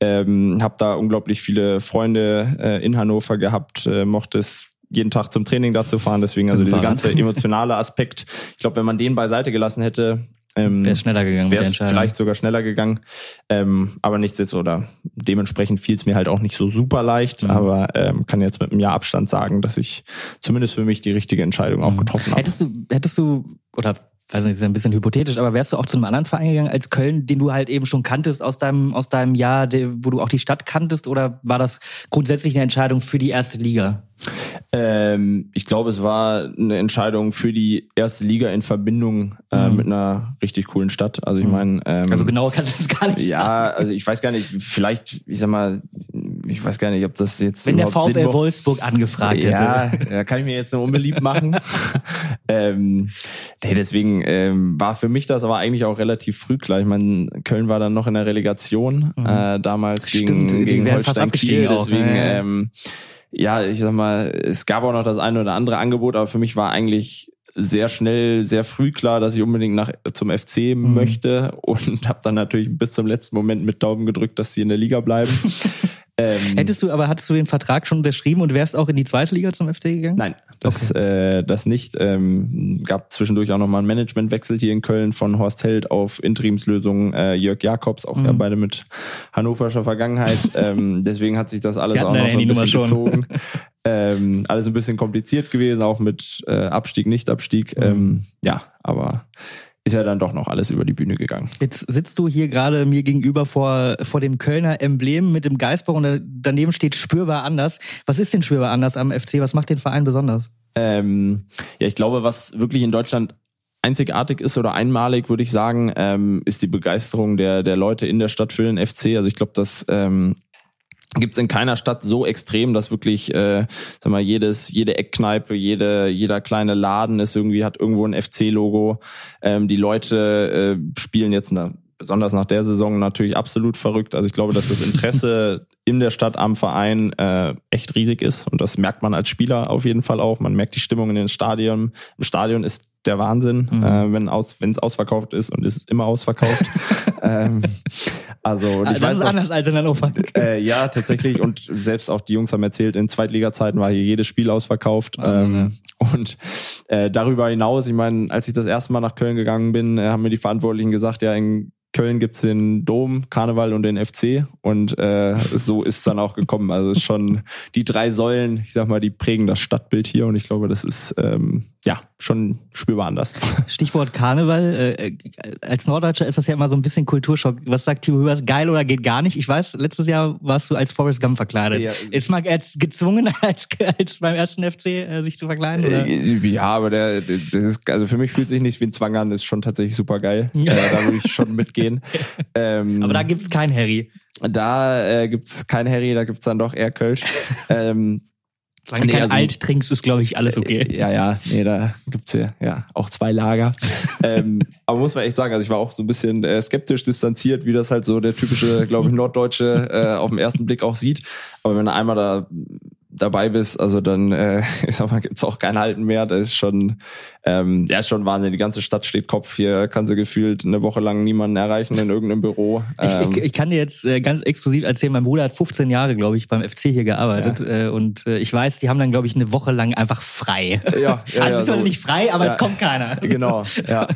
Ähm, habe da unglaublich viele Freunde äh, in Hannover gehabt, äh, mochte es jeden Tag zum Training dazu fahren. Deswegen also dieser ganze emotionale Aspekt. Ich glaube, wenn man den beiseite gelassen hätte, ähm, wäre es schneller gegangen. Wäre es vielleicht sogar schneller gegangen. Ähm, aber nichts jetzt oder dementsprechend fiel es mir halt auch nicht so super leicht. Mhm. Aber ähm, kann jetzt mit einem Jahr Abstand sagen, dass ich zumindest für mich die richtige Entscheidung auch mhm. getroffen habe. Hättest du, hättest du oder weiß nicht, ist ein bisschen hypothetisch, aber wärst du auch zu einem anderen Verein gegangen als Köln, den du halt eben schon kanntest aus deinem, aus deinem Jahr, wo du auch die Stadt kanntest, oder war das grundsätzlich eine Entscheidung für die erste Liga? Ähm, ich glaube, es war eine Entscheidung für die erste Liga in Verbindung äh, mhm. mit einer richtig coolen Stadt. Also ich mhm. meine, ähm, also genau kannst du es gar nicht ja, sagen. Ja, also ich weiß gar nicht, vielleicht, ich sag mal, ich weiß gar nicht, ob das jetzt wenn der VfL Wolfsburg angefragt ja, hätte. Ja, kann ich mir jetzt nur unbeliebt machen. ähm, nee, deswegen ähm, war für mich das aber eigentlich auch relativ früh klar. Ich meine, Köln war dann noch in der Relegation mhm. äh, damals Stimmt, gegen, gegen Holstein Kiel. Deswegen auch, ja. ähm, ja, ich sag mal, es gab auch noch das eine oder andere Angebot, aber für mich war eigentlich sehr schnell, sehr früh klar, dass ich unbedingt nach zum FC mhm. möchte und habe dann natürlich bis zum letzten Moment mit Daumen gedrückt, dass sie in der Liga bleiben. Ähm, Hättest du, aber hattest du den Vertrag schon unterschrieben und wärst auch in die zweite Liga zum FC gegangen? Nein, das, okay. äh, das nicht. Ähm, gab zwischendurch auch nochmal einen Managementwechsel hier in Köln von Horst Held auf Interimslösung äh, Jörg Jakobs, auch mhm. ja beide mit hannoverscher Vergangenheit. ähm, deswegen hat sich das alles auch noch so ein bisschen gezogen. ähm, alles ein bisschen kompliziert gewesen, auch mit äh, Abstieg, Nicht-Abstieg. Mhm. Ähm, ja, aber ist ja dann doch noch alles über die Bühne gegangen. Jetzt sitzt du hier gerade mir gegenüber vor, vor dem Kölner Emblem mit dem Geistbau und daneben steht spürbar anders. Was ist denn spürbar anders am FC? Was macht den Verein besonders? Ähm, ja, ich glaube, was wirklich in Deutschland einzigartig ist oder einmalig, würde ich sagen, ähm, ist die Begeisterung der, der Leute in der Stadt für den FC. Also ich glaube, das ähm, gibt es in keiner Stadt so extrem, dass wirklich, äh, sag mal, jedes, jede Eckkneipe, jede, jeder kleine Laden ist irgendwie, hat irgendwo ein FC-Logo. Ähm, die Leute äh, spielen jetzt na, besonders nach der Saison natürlich absolut verrückt. Also ich glaube, dass das Interesse in der Stadt am Verein äh, echt riesig ist und das merkt man als Spieler auf jeden Fall auch. Man merkt die Stimmung in den Stadion. Im Stadion ist der Wahnsinn, mhm. äh, wenn aus es ausverkauft ist und es ist immer ausverkauft. ähm, also das weiß ist auch, anders als in Hannover. Äh, ja, tatsächlich und selbst auch die Jungs haben erzählt, in Zweitliga-Zeiten war hier jedes Spiel ausverkauft. Mhm. Ähm, und äh, darüber hinaus, ich meine, als ich das erste Mal nach Köln gegangen bin, äh, haben mir die Verantwortlichen gesagt, ja in Köln gibt's den Dom, Karneval und den FC und äh, so ist es dann auch gekommen. Also schon die drei Säulen, ich sag mal, die prägen das Stadtbild hier und ich glaube, das ist ähm, ja schon spürbar anders. Stichwort Karneval. Äh, als Norddeutscher ist das ja immer so ein bisschen Kulturschock. Was sagt Timo Hübers? Geil oder geht gar nicht? Ich weiß, letztes Jahr warst du als Forrest Gump verkleidet. Ja. Ist man jetzt gezwungen, als, als beim ersten FC äh, sich zu verkleiden? Oder? Äh, ja, aber der, das ist, also für mich fühlt sich nicht wie ein Zwang an, ist schon tatsächlich super geil. äh, da würde ich schon mitgehen. ähm, aber da gibt's kein Harry. Da äh, gibt's kein Harry, da gibt's dann doch eher Kölsch. ähm, Solange nee, kein also, Alt trinkst, ist, glaube ich, alles okay. Äh, ja, ja, nee, da gibt's ja, ja auch zwei Lager. ähm, aber muss man echt sagen, also ich war auch so ein bisschen äh, skeptisch distanziert, wie das halt so der typische, glaube ich, Norddeutsche äh, auf den ersten Blick auch sieht. Aber wenn er einmal da dabei bist, also dann, äh, ich sag mal, gibt's auch kein Halten mehr. Das ist schon, ähm, ja, ist schon Wahnsinn. Die ganze Stadt steht Kopf. Hier kann sie gefühlt eine Woche lang niemanden erreichen in irgendeinem Büro. Ähm, ich, ich, ich, kann dir jetzt äh, ganz exklusiv erzählen, mein Bruder hat 15 Jahre, glaube ich, beim FC hier gearbeitet. Ja. Äh, und äh, ich weiß, die haben dann, glaube ich, eine Woche lang einfach frei. Ja, ja also ja, so. nicht frei, aber ja, es kommt keiner. Genau, ja.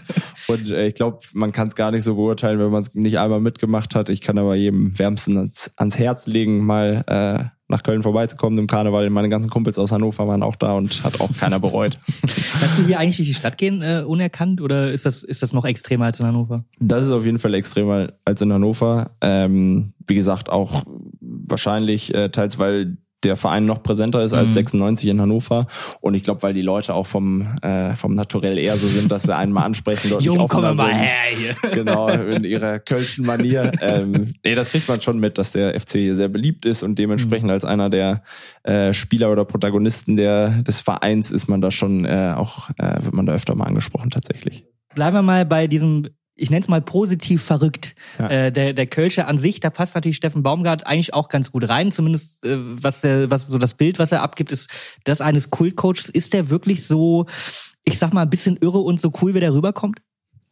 Und äh, ich glaube, man kann es gar nicht so beurteilen, wenn man es nicht einmal mitgemacht hat. Ich kann aber jedem wärmsten ans, ans Herz legen, mal äh, nach Köln vorbeizukommen im Karneval. Meine ganzen Kumpels aus Hannover waren auch da und hat auch keiner bereut. Kannst du hier eigentlich durch die Stadt gehen, äh, unerkannt, oder ist das, ist das noch extremer als in Hannover? Das ist auf jeden Fall extremer als in Hannover. Ähm, wie gesagt, auch wahrscheinlich äh, teils, weil der Verein noch präsenter ist als mhm. 96 in Hannover. Und ich glaube, weil die Leute auch vom, äh, vom Naturell eher so sind, dass sie einen mal ansprechen. Dort Jung, komm mal her hier. Genau, in ihrer kölschen Manier. Ähm, nee, das kriegt man schon mit, dass der FC hier sehr beliebt ist und dementsprechend mhm. als einer der äh, Spieler oder Protagonisten der, des Vereins ist man da schon äh, auch, äh, wird man da öfter mal angesprochen tatsächlich. Bleiben wir mal bei diesem ich nenne es mal positiv verrückt. Ja. Äh, der, der Kölsche an sich, da passt natürlich Steffen Baumgart eigentlich auch ganz gut rein. Zumindest äh, was der, was so das Bild, was er abgibt, ist das eines Kultcoaches. Ist der wirklich so, ich sag mal, ein bisschen irre und so cool, wie der rüberkommt?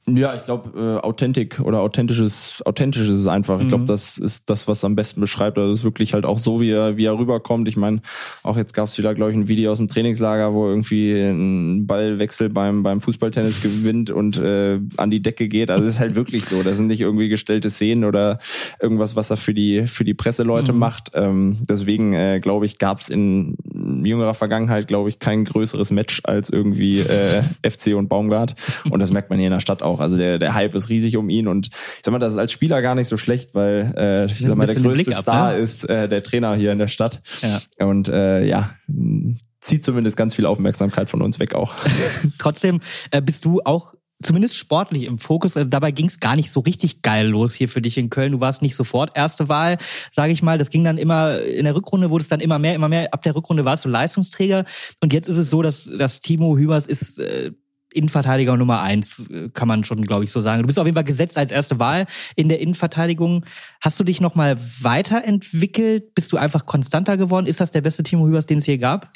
Ja, ich glaube, äh, Authentik oder authentisches, authentisch ist es einfach. Mhm. Ich glaube, das ist das, was am besten beschreibt. Also es ist wirklich halt auch so, wie er, wie er rüberkommt. Ich meine, auch jetzt gab es wieder, glaube ich, ein Video aus dem Trainingslager, wo irgendwie ein Ballwechsel beim, beim Fußballtennis gewinnt und äh, an die Decke geht. Also es ist halt wirklich so. Das sind nicht irgendwie gestellte Szenen oder irgendwas, was er für die, für die Presseleute mhm. macht. Ähm, deswegen, äh, glaube ich, gab es in jüngerer Vergangenheit, glaube ich, kein größeres Match als irgendwie äh, FC und Baumgart. Und das merkt man hier in der Stadt auch. Also der, der Hype ist riesig um ihn und ich sag mal, das ist als Spieler gar nicht so schlecht, weil äh, ich sag mal, der größte ab, Star ne? ist äh, der Trainer hier in der Stadt. Ja. Und äh, ja, zieht zumindest ganz viel Aufmerksamkeit von uns weg auch. Trotzdem äh, bist du auch zumindest sportlich im Fokus. Äh, dabei ging es gar nicht so richtig geil los hier für dich in Köln. Du warst nicht sofort erste Wahl, sage ich mal. Das ging dann immer in der Rückrunde wurde es dann immer mehr, immer mehr. Ab der Rückrunde warst du Leistungsträger und jetzt ist es so, dass, dass Timo Hübers ist äh, Innenverteidiger Nummer eins, äh, kann man schon, glaube ich, so sagen. Du bist auf jeden Fall gesetzt als erste Wahl in der Innenverteidigung. Hast du dich nochmal weiterentwickelt? Bist du einfach konstanter geworden? Ist das der beste Timo Hübers, den es je gab?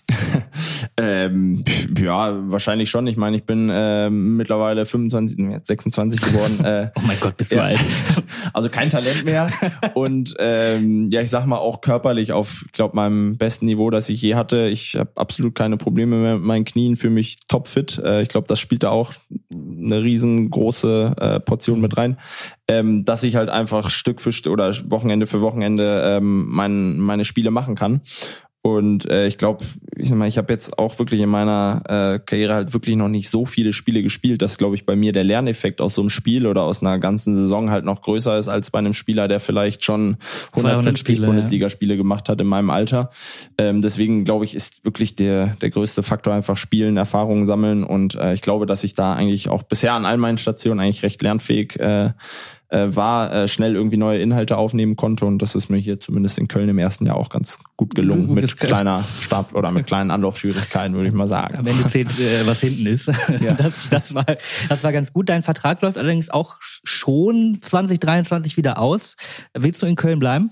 ähm, ja, wahrscheinlich schon. Ich meine, ich bin äh, mittlerweile 25, 26 geworden. Äh, oh mein Gott, bist du ja, alt. Also kein Talent mehr. Und ähm, ja, ich sag mal auch körperlich auf, ich glaube, meinem besten Niveau, das ich je hatte. Ich habe absolut keine Probleme mehr mit meinen Knien, für mich topfit. Äh, ich glaube, das spielt da auch eine riesengroße äh, Portion mit rein, ähm, dass ich halt einfach Stück für Stück oder Wochenende für Wochenende ähm, mein, meine Spiele machen kann. Und äh, ich glaube, ich sag mal, ich habe jetzt auch wirklich in meiner äh, Karriere halt wirklich noch nicht so viele Spiele gespielt, dass, glaube ich, bei mir der Lerneffekt aus so einem Spiel oder aus einer ganzen Saison halt noch größer ist als bei einem Spieler, der vielleicht schon 150 Bundesligaspiele ja. gemacht hat in meinem Alter. Ähm, deswegen glaube ich, ist wirklich der, der größte Faktor einfach Spielen, Erfahrungen sammeln. Und äh, ich glaube, dass ich da eigentlich auch bisher an all meinen Stationen eigentlich recht lernfähig äh, äh, war, äh, schnell irgendwie neue Inhalte aufnehmen konnte. Und das ist mir hier zumindest in Köln im ersten Jahr auch ganz gut gelungen. Gut, mit kleiner Stab oder mit kleinen Anlaufschwierigkeiten, würde ich mal sagen. Am Ende zählt, äh, was hinten ist. Ja. Das, das, war, das war ganz gut. Dein Vertrag läuft allerdings auch schon 2023 wieder aus. Willst du in Köln bleiben?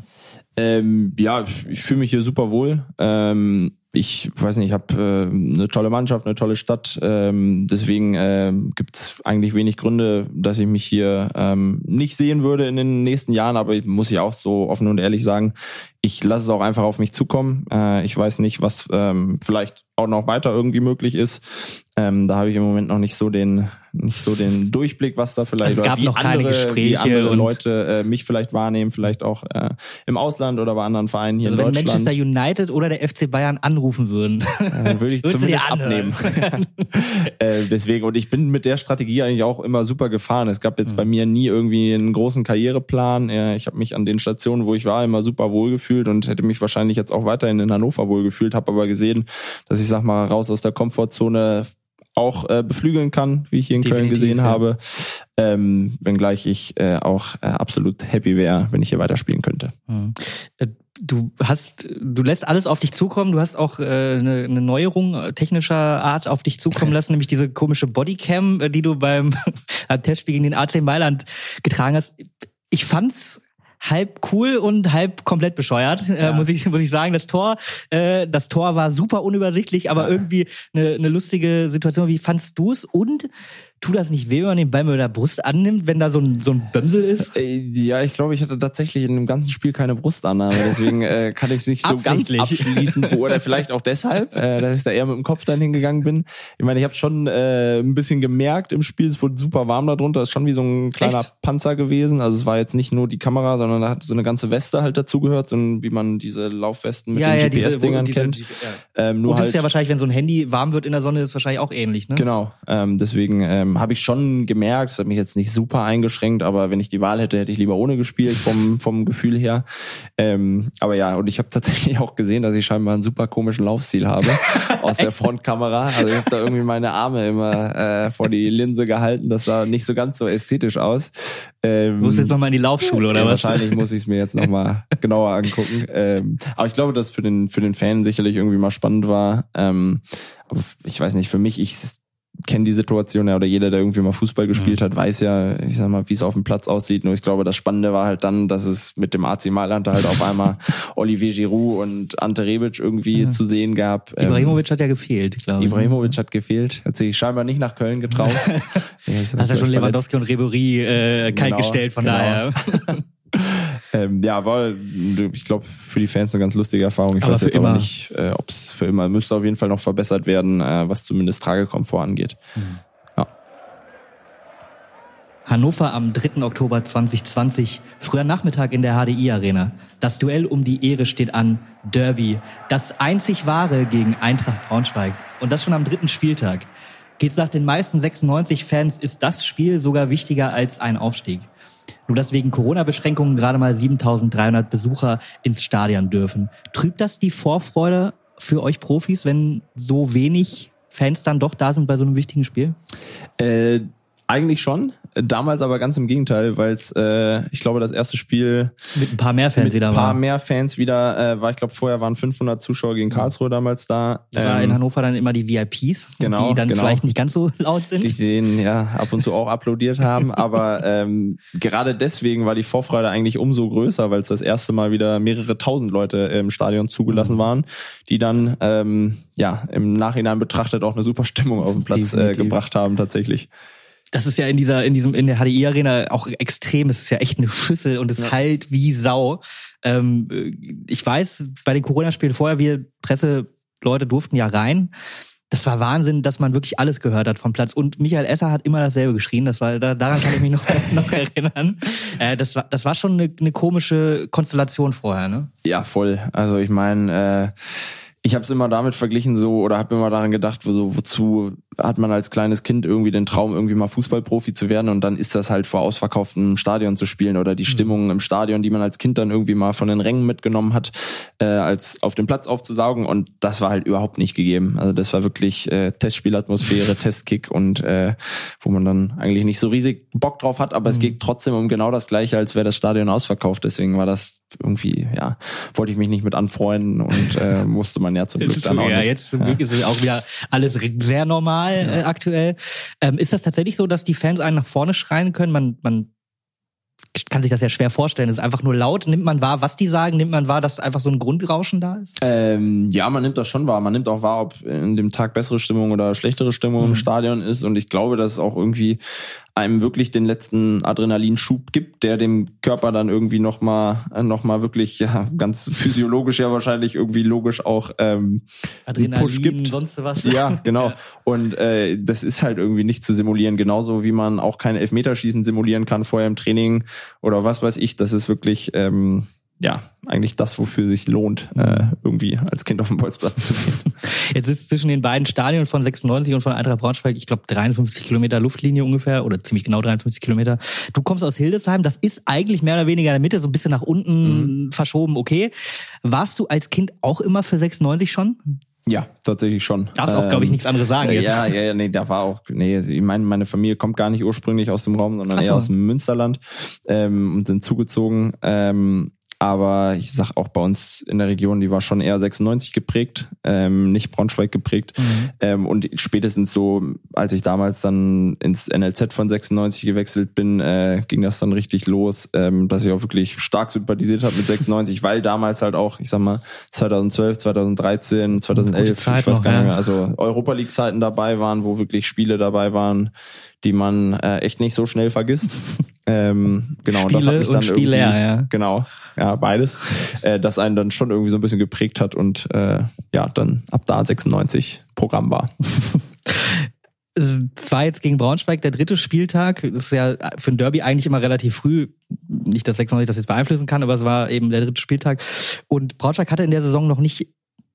Ähm, ja, ich fühle mich hier super wohl. Ähm, ich weiß nicht, ich habe äh, eine tolle Mannschaft, eine tolle Stadt. Ähm, deswegen äh, gibt es eigentlich wenig Gründe, dass ich mich hier ähm, nicht sehen würde in den nächsten Jahren. Aber ich muss ich auch so offen und ehrlich sagen, ich lasse es auch einfach auf mich zukommen. Äh, ich weiß nicht, was ähm, vielleicht auch noch weiter irgendwie möglich ist. Ähm, da habe ich im Moment noch nicht so den nicht so den Durchblick, was da vielleicht also es gab noch andere, keine Gespräche wie andere Leute äh, mich vielleicht wahrnehmen, vielleicht auch äh, im Ausland oder bei anderen Vereinen hier also in Deutschland. Wenn Manchester United oder der FC Bayern anrufen würden, äh, würde ich zumindest abnehmen. äh, deswegen und ich bin mit der Strategie eigentlich auch immer super gefahren. Es gab jetzt mhm. bei mir nie irgendwie einen großen Karriereplan. Ich habe mich an den Stationen, wo ich war, immer super wohlgefühlt und hätte mich wahrscheinlich jetzt auch weiterhin in Hannover wohlgefühlt, habe aber gesehen, dass ich sag mal raus aus der Komfortzone auch äh, beflügeln kann, wie ich hier in Definitiv, Köln gesehen ja. habe. Ähm, wenngleich ich äh, auch äh, absolut happy wäre, wenn ich hier weiterspielen könnte. Mhm. Du hast, du lässt alles auf dich zukommen. Du hast auch äh, eine, eine Neuerung technischer Art auf dich zukommen lassen, nämlich diese komische Bodycam, die du beim Testspiel gegen den AC Mailand getragen hast. Ich fand's halb cool und halb komplett bescheuert, äh, ja. äh, muss ich muss ich sagen. Das Tor, äh, das Tor war super unübersichtlich, aber ja. irgendwie eine, eine lustige Situation. Wie fandst du's? Und tut das nicht weh, wenn man den Ball mit der Brust annimmt, wenn da so ein, so ein Bömsel ist? Äh, ja, ich glaube, ich hatte tatsächlich in dem ganzen Spiel keine Brustannahme, deswegen äh, kann ich es nicht so ganz abschließen. Oder vielleicht auch deshalb, äh, dass ich da eher mit dem Kopf dann hingegangen bin. Ich meine, ich habe schon äh, ein bisschen gemerkt im Spiel, es wurde super warm darunter, ist schon wie so ein kleiner Echt? Panzer gewesen. Also es war jetzt nicht nur die Kamera, sondern da hat so eine ganze Weste halt dazugehört, so wie man diese Laufwesten mit ja, den ja, GPS-Dingern kennt. Diese, ja. ähm, nur Und das halt, ist ja wahrscheinlich, wenn so ein Handy warm wird in der Sonne, ist wahrscheinlich auch ähnlich, ne? Genau, ähm, deswegen ähm, ähm, habe ich schon gemerkt, es hat mich jetzt nicht super eingeschränkt, aber wenn ich die Wahl hätte, hätte ich lieber ohne gespielt vom, vom Gefühl her. Ähm, aber ja, und ich habe tatsächlich auch gesehen, dass ich scheinbar einen super komischen Laufstil habe aus der Frontkamera. Also ich habe da irgendwie meine Arme immer äh, vor die Linse gehalten. Das sah nicht so ganz so ästhetisch aus. Ähm, du musst jetzt nochmal in die Laufschule, oder ja, was? Wahrscheinlich muss ich es mir jetzt nochmal genauer angucken. Ähm, aber ich glaube, dass für den, für den Fan sicherlich irgendwie mal spannend war. Ähm, aber ich weiß nicht, für mich, ich kenne die Situation ja, oder jeder, der irgendwie mal Fußball gespielt mhm. hat, weiß ja, ich sag mal, wie es auf dem Platz aussieht. Nur ich glaube, das Spannende war halt dann, dass es mit dem AC Mailand halt auf einmal Olivier Giroud und Ante Rebic irgendwie mhm. zu sehen gab. Ibrahimovic ähm, hat ja gefehlt, glaube ich. Ibrahimovic hat gefehlt. Hat sich scheinbar nicht nach Köln getraut. Hast ja schon Lewandowski und Ribery äh, kalt genau, gestellt, von genau. daher. ähm, ja, war, ich glaube, für die Fans eine ganz lustige Erfahrung. Ich aber weiß jetzt immer. aber nicht, äh, ob es für immer müsste auf jeden Fall noch verbessert werden, äh, was zumindest Tragekomfort angeht. Mhm. Ja. Hannover am 3. Oktober 2020, früher Nachmittag in der HDI Arena. Das Duell um die Ehre steht an. Derby. Das einzig wahre gegen Eintracht Braunschweig. Und das schon am dritten Spieltag. Geht's nach den meisten 96 Fans, ist das Spiel sogar wichtiger als ein Aufstieg. Nur dass wegen Corona-Beschränkungen gerade mal 7300 Besucher ins Stadion dürfen. Trübt das die Vorfreude für euch Profis, wenn so wenig Fans dann doch da sind bei so einem wichtigen Spiel? Äh, eigentlich schon. Damals aber ganz im Gegenteil, weil es, äh, ich glaube, das erste Spiel mit ein paar mehr Fans wieder war. Mit ein paar mehr Fans wieder äh, war. Ich glaube, vorher waren 500 Zuschauer gegen Karlsruhe damals da. Das ähm, war in Hannover dann immer die VIPs, genau, die dann genau. vielleicht nicht ganz so laut sind. Die sehen ja ab und zu auch applaudiert haben, aber ähm, gerade deswegen war die Vorfreude eigentlich umso größer, weil es das erste Mal wieder mehrere tausend Leute im Stadion zugelassen mhm. waren, die dann ähm, ja im Nachhinein betrachtet auch eine super Stimmung auf den Platz äh, gebracht haben tatsächlich das ist ja in dieser, in diesem, in der HDI-Arena auch extrem. Es ist ja echt eine Schüssel und es ja. halt wie Sau. Ähm, ich weiß, bei den Corona-Spielen vorher, wir Presseleute durften ja rein. Das war Wahnsinn, dass man wirklich alles gehört hat vom Platz. Und Michael Esser hat immer dasselbe geschrien. Das war, da, daran kann ich mich noch, noch erinnern. Äh, das war, das war schon eine, eine komische Konstellation vorher, ne? Ja, voll. Also ich meine, äh ich habe es immer damit verglichen so oder habe immer daran gedacht, so, wozu hat man als kleines Kind irgendwie den Traum, irgendwie mal Fußballprofi zu werden und dann ist das halt vor ausverkauftem Stadion zu spielen oder die mhm. Stimmung im Stadion, die man als Kind dann irgendwie mal von den Rängen mitgenommen hat, äh, als auf dem Platz aufzusaugen und das war halt überhaupt nicht gegeben. Also das war wirklich äh, Testspielatmosphäre, Testkick und äh, wo man dann eigentlich nicht so riesig Bock drauf hat, aber mhm. es geht trotzdem um genau das Gleiche, als wäre das Stadion ausverkauft. Deswegen war das irgendwie, ja, wollte ich mich nicht mit anfreunden und äh, musste man ja zum Glück dann auch ja, nicht. Jetzt zum Glück ist es auch wieder alles sehr normal äh, aktuell. Ähm, ist das tatsächlich so, dass die Fans einen nach vorne schreien können? Man, man kann sich das ja schwer vorstellen. Es ist einfach nur laut. Nimmt man wahr, was die sagen? Nimmt man wahr, dass einfach so ein Grundrauschen da ist? Ähm, ja, man nimmt das schon wahr. Man nimmt auch wahr, ob in dem Tag bessere Stimmung oder schlechtere Stimmung mhm. im Stadion ist. Und ich glaube, dass es auch irgendwie einem wirklich den letzten Adrenalinschub gibt, der dem Körper dann irgendwie nochmal noch mal wirklich ja, ganz physiologisch ja wahrscheinlich irgendwie logisch auch ähm, Adrenalin, Push gibt. sonst was. Ja, genau. ja. Und äh, das ist halt irgendwie nicht zu simulieren. Genauso wie man auch kein Elfmeterschießen simulieren kann vorher im Training oder was weiß ich. Das ist wirklich ähm, ja, eigentlich das, wofür sich lohnt, äh, irgendwie als Kind auf den Bolzplatz zu gehen. Jetzt ist zwischen den beiden Stadien von 96 und von Eintracht Braunschweig, ich glaube, 53 Kilometer Luftlinie ungefähr oder ziemlich genau 53 Kilometer. Du kommst aus Hildesheim, das ist eigentlich mehr oder weniger in der Mitte, so ein bisschen nach unten mhm. verschoben, okay. Warst du als Kind auch immer für 96 schon? Ja, tatsächlich schon. Darfst auch, glaube ich, ähm, nichts anderes sagen. Jetzt. Ja, ja, nee, da war auch, nee, ich meine, meine Familie kommt gar nicht ursprünglich aus dem Raum, sondern so. eher aus dem Münsterland ähm, und sind zugezogen. Ähm, aber ich sag auch bei uns in der Region, die war schon eher 96 geprägt, ähm, nicht Braunschweig geprägt. Mhm. Ähm, und spätestens so, als ich damals dann ins NLZ von 96 gewechselt bin, äh, ging das dann richtig los, ähm, dass ich auch wirklich stark sympathisiert habe mit 96, weil damals halt auch, ich sag mal, 2012, 2013, 2011, ich weiß gar nicht mehr, also Europa League Zeiten dabei waren, wo wirklich Spiele dabei waren, die man äh, echt nicht so schnell vergisst. Ähm, genau, Spiele und das hat mich dann Spieler, ja. Genau, ja, beides. Äh, das einen dann schon irgendwie so ein bisschen geprägt hat und äh, ja, dann ab da 96 Programm war. Es war jetzt gegen Braunschweig der dritte Spieltag. Das ist ja für ein Derby eigentlich immer relativ früh. Nicht, dass 96 das jetzt beeinflussen kann, aber es war eben der dritte Spieltag. Und Braunschweig hatte in der Saison noch nicht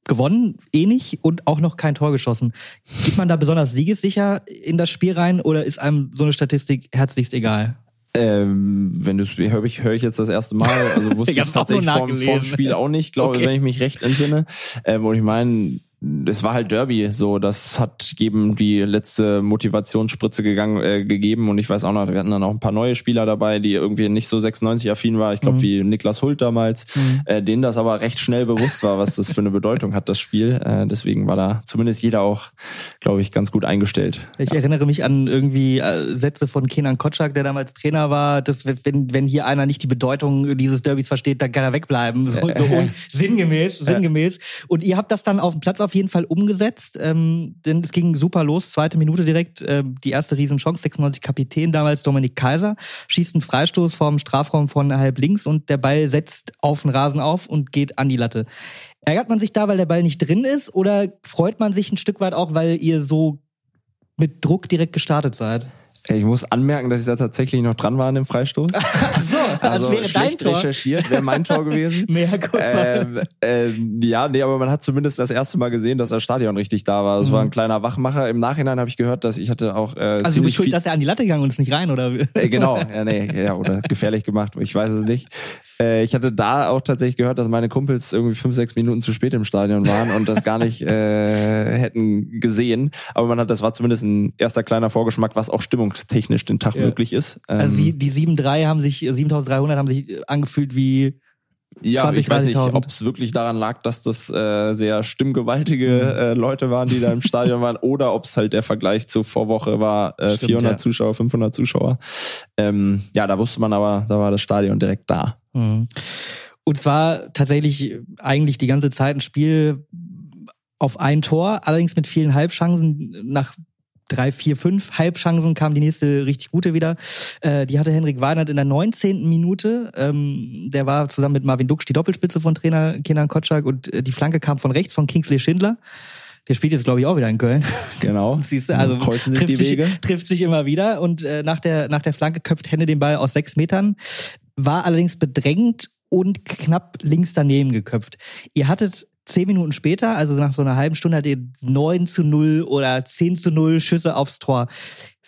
gewonnen, eh nicht und auch noch kein Tor geschossen. Geht man da besonders siegessicher in das Spiel rein oder ist einem so eine Statistik herzlichst egal? Ähm, wenn du höre ich, hör ich jetzt das erste Mal, also wusste ich, ich tatsächlich vorm, vorm Spiel auch nicht, glaube okay. wenn ich mich recht entsinne. Ähm, und ich meine, es war halt Derby, so das hat jedem die letzte Motivationsspritze gegangen, äh, gegeben und ich weiß auch noch, wir hatten dann auch ein paar neue Spieler dabei, die irgendwie nicht so 96 affin war, ich glaube mhm. wie Niklas Hult damals, mhm. äh, denen das aber recht schnell bewusst war, was das für eine Bedeutung hat, das Spiel. Äh, deswegen war da zumindest jeder auch, glaube ich, ganz gut eingestellt. Ich ja. erinnere mich an irgendwie äh, Sätze von Kenan Kotschak, der damals Trainer war, dass wenn, wenn hier einer nicht die Bedeutung dieses Derbys versteht, dann kann er wegbleiben. So, so sinngemäß, sinngemäß. Und ihr habt das dann auf dem Platz auf jeden Fall umgesetzt, ähm, denn es ging super los. Zweite Minute direkt, äh, die erste Riesenchance. 96 Kapitän damals Dominik Kaiser schießt einen Freistoß vorm Strafraum von halb links und der Ball setzt auf den Rasen auf und geht an die Latte. Ärgert man sich da, weil der Ball nicht drin ist oder freut man sich ein Stück weit auch, weil ihr so mit Druck direkt gestartet seid? Ich muss anmerken, dass ich da tatsächlich noch dran war an dem Freistoß. So, also das wäre dein Tor. recherchiert, wäre mein Tor gewesen. Mehr gut. Ähm, äh, ja, nee, aber man hat zumindest das erste Mal gesehen, dass das Stadion richtig da war. Es mhm. war ein kleiner Wachmacher. Im Nachhinein habe ich gehört, dass ich hatte auch. Äh, also du bist schuld, dass er an die Latte gegangen und ist nicht rein, oder? Äh, genau, ja, nee, ja, oder gefährlich gemacht. Ich weiß es nicht. Äh, ich hatte da auch tatsächlich gehört, dass meine Kumpels irgendwie fünf, sechs Minuten zu spät im Stadion waren und das gar nicht äh, hätten gesehen. Aber man hat, das war zumindest ein erster kleiner Vorgeschmack, was auch stimmungstechnisch den Tag ja. möglich ist. also die, ähm, die 7.3 haben sich, 7.300 haben sich angefühlt wie ja, 20, ich weiß nicht, ob es wirklich daran lag, dass das äh, sehr stimmgewaltige mhm. äh, Leute waren, die da im Stadion waren, oder ob es halt der Vergleich zur Vorwoche war, äh, Stimmt, 400 ja. Zuschauer, 500 Zuschauer. Ähm, ja, da wusste man aber, da war das Stadion direkt da. Mhm. Und zwar tatsächlich eigentlich die ganze Zeit ein Spiel auf ein Tor, allerdings mit vielen Halbchancen. Nach drei, vier, fünf Halbchancen kam die nächste richtig gute wieder. Äh, die hatte Henrik Weinert in der 19. Minute. Ähm, der war zusammen mit Marvin Duksch die Doppelspitze von Trainer Kenan Kotschak und äh, die Flanke kam von rechts von Kingsley Schindler. Der spielt jetzt, glaube ich, auch wieder in Köln. Genau. Siehst du, also Kreuzen trifft, die Wege. Sich, trifft sich immer wieder und äh, nach, der, nach der Flanke köpft Henne den Ball aus sechs Metern. War allerdings bedrängt und knapp links daneben geköpft. Ihr hattet zehn Minuten später, also nach so einer halben Stunde, hat ihr 9 zu 0 oder 10 zu 0 Schüsse aufs Tor.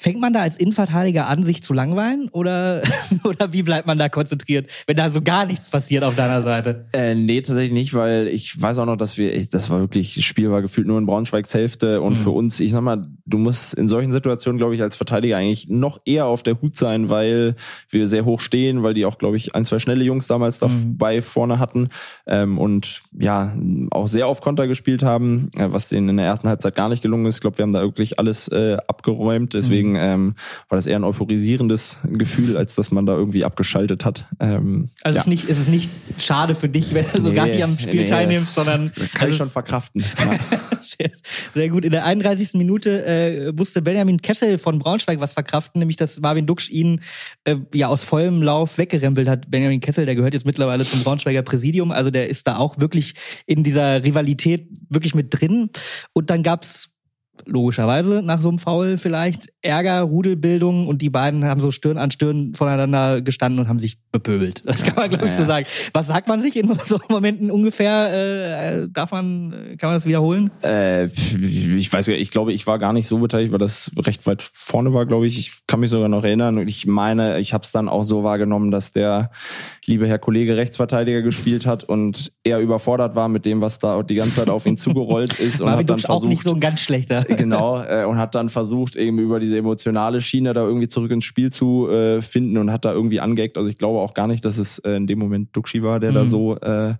Fängt man da als Innenverteidiger an, sich zu langweilen oder, oder wie bleibt man da konzentriert, wenn da so gar nichts passiert auf deiner Seite? Äh, nee, tatsächlich nicht, weil ich weiß auch noch, dass wir, das war wirklich, das Spiel war gefühlt nur in Braunschweigs Hälfte und mhm. für uns, ich sag mal, du musst in solchen Situationen, glaube ich, als Verteidiger eigentlich noch eher auf der Hut sein, weil wir sehr hoch stehen, weil die auch, glaube ich, ein, zwei schnelle Jungs damals mhm. dabei vorne hatten ähm, und ja, auch sehr auf Konter gespielt haben, äh, was denen in der ersten Halbzeit gar nicht gelungen ist. Ich glaube, wir haben da wirklich alles äh, abgeräumt, deswegen mhm Deswegen ähm, war das eher ein euphorisierendes Gefühl, als dass man da irgendwie irgendwie hat. Ähm, also ja. es, ist nicht, es ist nicht schade für dich, wenn du so gar nicht am Spiel nee, teilnimmst, sondern. Kann also ich schon verkraften. sehr, sehr, gut. In der 31. Minute äh, musste Benjamin Kessel von Braunschweig was verkraften, nämlich dass Marvin Duksch ihn äh, ja aus vollem Lauf weggerempelt hat. Benjamin Kessel, der gehört jetzt mittlerweile zum Braunschweiger Präsidium, also der ist da auch wirklich in dieser Rivalität wirklich mit drin. Und dann gab's logischerweise nach so einem Foul vielleicht Ärger, Rudelbildung und die beiden haben so Stirn an Stirn voneinander gestanden und haben sich bepöbelt. Das kann man glaube ich ja, so sagen. Was sagt man sich in so Momenten ungefähr? Äh, darf man, kann man das wiederholen? Äh, ich weiß ja, ich glaube, ich war gar nicht so beteiligt, weil das recht weit vorne war, glaube ich. Ich kann mich sogar noch erinnern und ich meine, ich habe es dann auch so wahrgenommen, dass der liebe Herr Kollege Rechtsverteidiger gespielt hat und er überfordert war mit dem, was da die ganze Zeit auf ihn zugerollt ist und hat dann versucht, auch nicht so ein ganz schlechter genau, äh, und hat dann versucht, eben über diese emotionale Schiene da irgendwie zurück ins Spiel zu äh, finden und hat da irgendwie angeeckt. Also ich glaube auch gar nicht, dass es äh, in dem Moment Duxi war, der mhm. da so äh,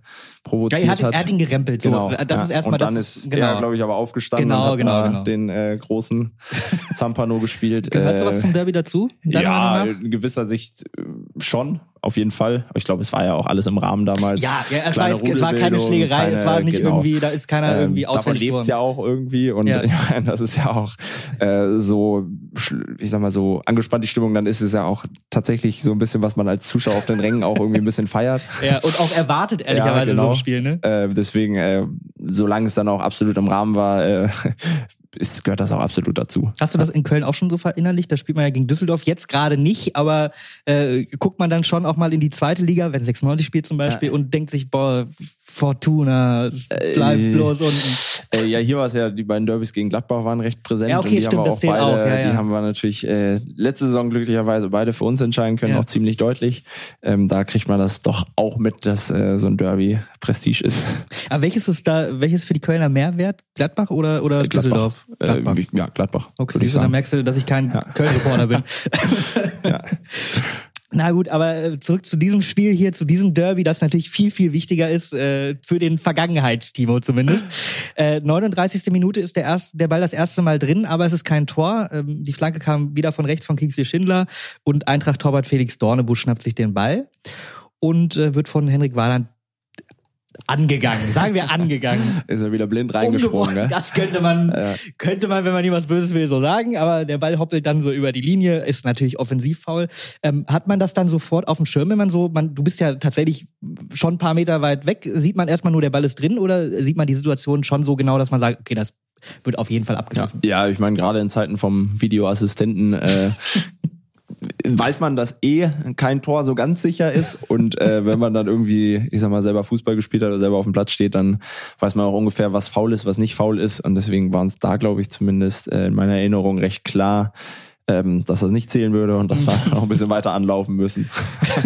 provoziert ja, er hat. hat. Er hat ihn gerempelt. So. Genau. Das ja. ist erstmal und dann das, ist genau. er, glaube ich, aber aufgestanden genau, und hat genau, genau. den äh, großen Zampano gespielt. Gehört äh, sowas zum Derby dazu? Ja, in gewisser Sicht äh, schon auf jeden Fall. Ich glaube, es war ja auch alles im Rahmen damals. Ja, ja es, war jetzt, es war keine Schlägerei, keine, es war nicht genau, irgendwie, da ist keiner ähm, irgendwie ausfällig Davon lebt ja auch irgendwie und ja. ja. das ist ja auch äh, so, ich sag mal so, angespannt die Stimmung, dann ist es ja auch tatsächlich so ein bisschen, was man als Zuschauer auf den Rängen auch irgendwie ein bisschen feiert. Ja, und auch erwartet ehrlicherweise ja, genau. so ein Spiel, ne? Äh, deswegen, äh, solange es dann auch absolut im Rahmen war, äh, ist, gehört das auch absolut dazu. Hast du das in Köln auch schon so verinnerlicht? Da spielt man ja gegen Düsseldorf jetzt gerade nicht, aber äh, guckt man dann schon auch mal in die zweite Liga, wenn 96 spielt zum Beispiel, ja. und denkt sich, boah, Fortuna, bleib äh, bloß unten. Äh, ja, hier war es ja, die beiden Derbys gegen Gladbach waren recht präsent. Ja, okay, die stimmt, haben wir das auch beide, auch, ja, ja. Die haben wir natürlich äh, letzte Saison glücklicherweise beide für uns entscheiden können, ja. auch ziemlich deutlich. Ähm, da kriegt man das doch auch mit, dass äh, so ein Derby Prestige ist. Aber welches ist da, welches für die Kölner Mehrwert? Gladbach oder, oder Gladbach. Düsseldorf? Gladbach. Äh, ja, Gladbach. Okay, du, dann merkst du, dass ich kein. Köln-Reporter bin. ja. Na gut, aber äh, zurück zu diesem Spiel hier, zu diesem Derby, das natürlich viel, viel wichtiger ist, äh, für den Vergangenheitstimo zumindest. Äh, 39. Minute ist der, erste, der Ball das erste Mal drin, aber es ist kein Tor. Ähm, die Flanke kam wieder von rechts von Kingsley Schindler und Eintracht-Torwart Felix Dornebusch schnappt sich den Ball und äh, wird von Henrik Wahland angegangen, sagen wir angegangen. Ist er wieder blind reingesprungen, ne? Das könnte man, ja. könnte man, wenn man was Böses will, so sagen, aber der Ball hoppelt dann so über die Linie, ist natürlich offensiv faul. Ähm, hat man das dann sofort auf dem Schirm, wenn man so, man, du bist ja tatsächlich schon ein paar Meter weit weg, sieht man erstmal nur, der Ball ist drin oder sieht man die Situation schon so genau, dass man sagt, okay, das wird auf jeden Fall abgegriffen. Ja, ja ich meine, gerade in Zeiten vom Videoassistenten äh, weiß man, dass eh kein Tor so ganz sicher ist. Und äh, wenn man dann irgendwie, ich sag mal, selber Fußball gespielt hat oder selber auf dem Platz steht, dann weiß man auch ungefähr, was faul ist, was nicht faul ist. Und deswegen waren es da, glaube ich, zumindest äh, in meiner Erinnerung recht klar, ähm, dass das nicht zählen würde und dass wir noch ein bisschen weiter anlaufen müssen.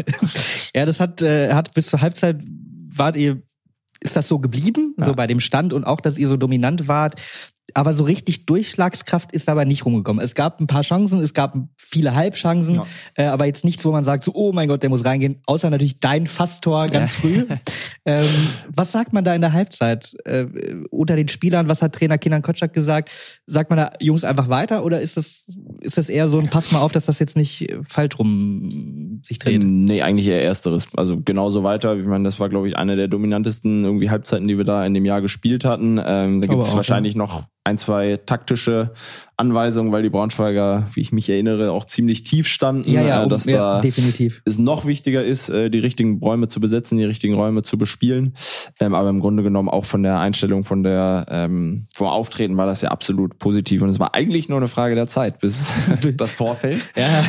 ja, das hat, äh, hat bis zur Halbzeit wart ihr ist das so geblieben, ja. so bei dem Stand und auch, dass ihr so dominant wart, aber so richtig Durchschlagskraft ist dabei nicht rumgekommen. Es gab ein paar Chancen, es gab viele Halbchancen, ja. äh, aber jetzt nichts, wo man sagt, so, oh mein Gott, der muss reingehen, außer natürlich dein Fasstor ganz ja. früh. ähm, was sagt man da in der Halbzeit äh, unter den Spielern? Was hat Trainer Kinan Kotschak gesagt? Sagt man da Jungs einfach weiter oder ist das, ist das eher so ein Pass mal auf, dass das jetzt nicht falsch rum sich dreht? Ähm, nee, eigentlich eher ersteres. Also genauso weiter. Ich meine, das war, glaube ich, eine der dominantesten irgendwie Halbzeiten, die wir da in dem Jahr gespielt hatten. Ähm, da gibt es wahrscheinlich ja. noch ein, zwei taktische Anweisungen, weil die Braunschweiger, wie ich mich erinnere, auch ziemlich tief standen, ja, ja, äh, um, dass ja, da definitiv. es noch wichtiger ist, äh, die richtigen Räume zu besetzen, die richtigen Räume zu bespielen. Ähm, aber im Grunde genommen auch von der Einstellung, von der ähm, vom Auftreten war das ja absolut positiv und es war eigentlich nur eine Frage der Zeit, bis das Tor fällt. Ja,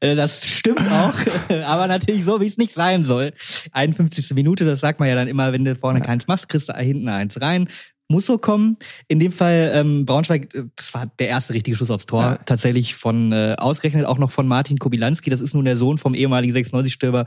Äh, das stimmt auch, aber natürlich so, wie es nicht sein soll. 51. Minute, das sagt man ja dann immer, wenn du vorne keins machst, kriegst du hinten eins rein muss so kommen. In dem Fall ähm, Braunschweig, äh, das war der erste richtige Schuss aufs Tor, ja. tatsächlich von äh, ausgerechnet auch noch von Martin Kobilanski. Das ist nun der Sohn vom ehemaligen 96-Stürmer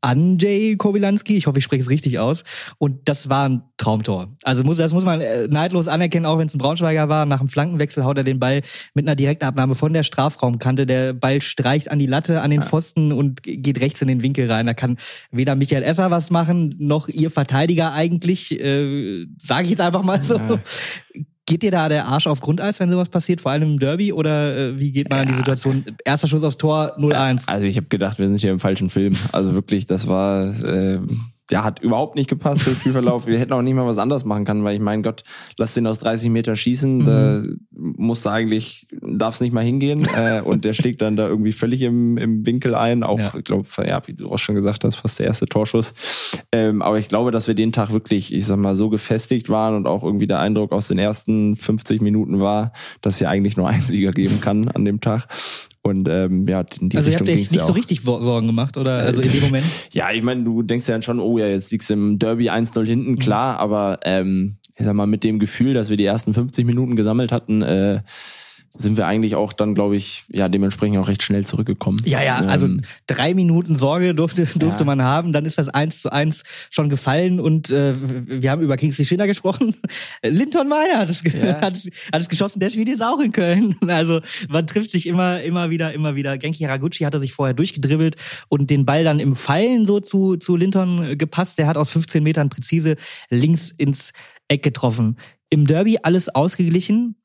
Andrzej Kobilanski. Ich hoffe, ich spreche es richtig aus. Und das war ein Traumtor. Also muss, das muss man äh, neidlos anerkennen, auch wenn es ein Braunschweiger war. Nach dem Flankenwechsel haut er den Ball mit einer Direktabnahme von der Strafraumkante. Der Ball streicht an die Latte, an den Pfosten und geht rechts in den Winkel rein. Da kann weder Michael Esser was machen, noch ihr Verteidiger eigentlich. Äh, Sage ich jetzt einfach mal so. Ja. Geht dir da der Arsch auf Grundeis, wenn sowas passiert, vor allem im Derby? Oder äh, wie geht man ja. an die Situation? Erster Schuss aufs Tor, 0-1. Also ich habe gedacht, wir sind hier im falschen Film. Also wirklich, das war... Äh der hat überhaupt nicht gepasst, der Spielverlauf. Wir hätten auch nicht mal was anderes machen können, weil ich mein Gott, lass den aus 30 Meter schießen, mhm. da muss eigentlich, darf es nicht mal hingehen. äh, und der schlägt dann da irgendwie völlig im, im Winkel ein. Auch, ja. ich glaube, ja, wie du auch schon gesagt hast, fast der erste Torschuss. Ähm, aber ich glaube, dass wir den Tag wirklich, ich sag mal, so gefestigt waren und auch irgendwie der Eindruck aus den ersten 50 Minuten war, dass hier eigentlich nur einen Sieger geben kann an dem Tag. Und ähm, ja, in die also Richtung ihr habt euch nicht so richtig Sorgen gemacht, oder? Also in dem Moment? ja, ich meine, du denkst ja dann schon, oh ja, jetzt liegst du im Derby 1-0 hinten, mhm. klar, aber ähm, ich sag mal, mit dem Gefühl, dass wir die ersten 50 Minuten gesammelt hatten, äh, sind wir eigentlich auch dann, glaube ich, ja, dementsprechend auch recht schnell zurückgekommen. Ja, ja, also ähm, drei Minuten Sorge durfte, durfte ja. man haben, dann ist das eins zu eins schon gefallen und äh, wir haben über Kingsley Schindler gesprochen. Linton Meyer hat es, ja. hat, es, hat es geschossen, der spielt jetzt auch in Köln. Also man trifft sich immer, immer wieder, immer wieder. Genki Haraguchi hatte sich vorher durchgedribbelt und den Ball dann im Fallen so zu, zu Linton gepasst. Der hat aus 15 Metern präzise links ins Eck getroffen. Im Derby alles ausgeglichen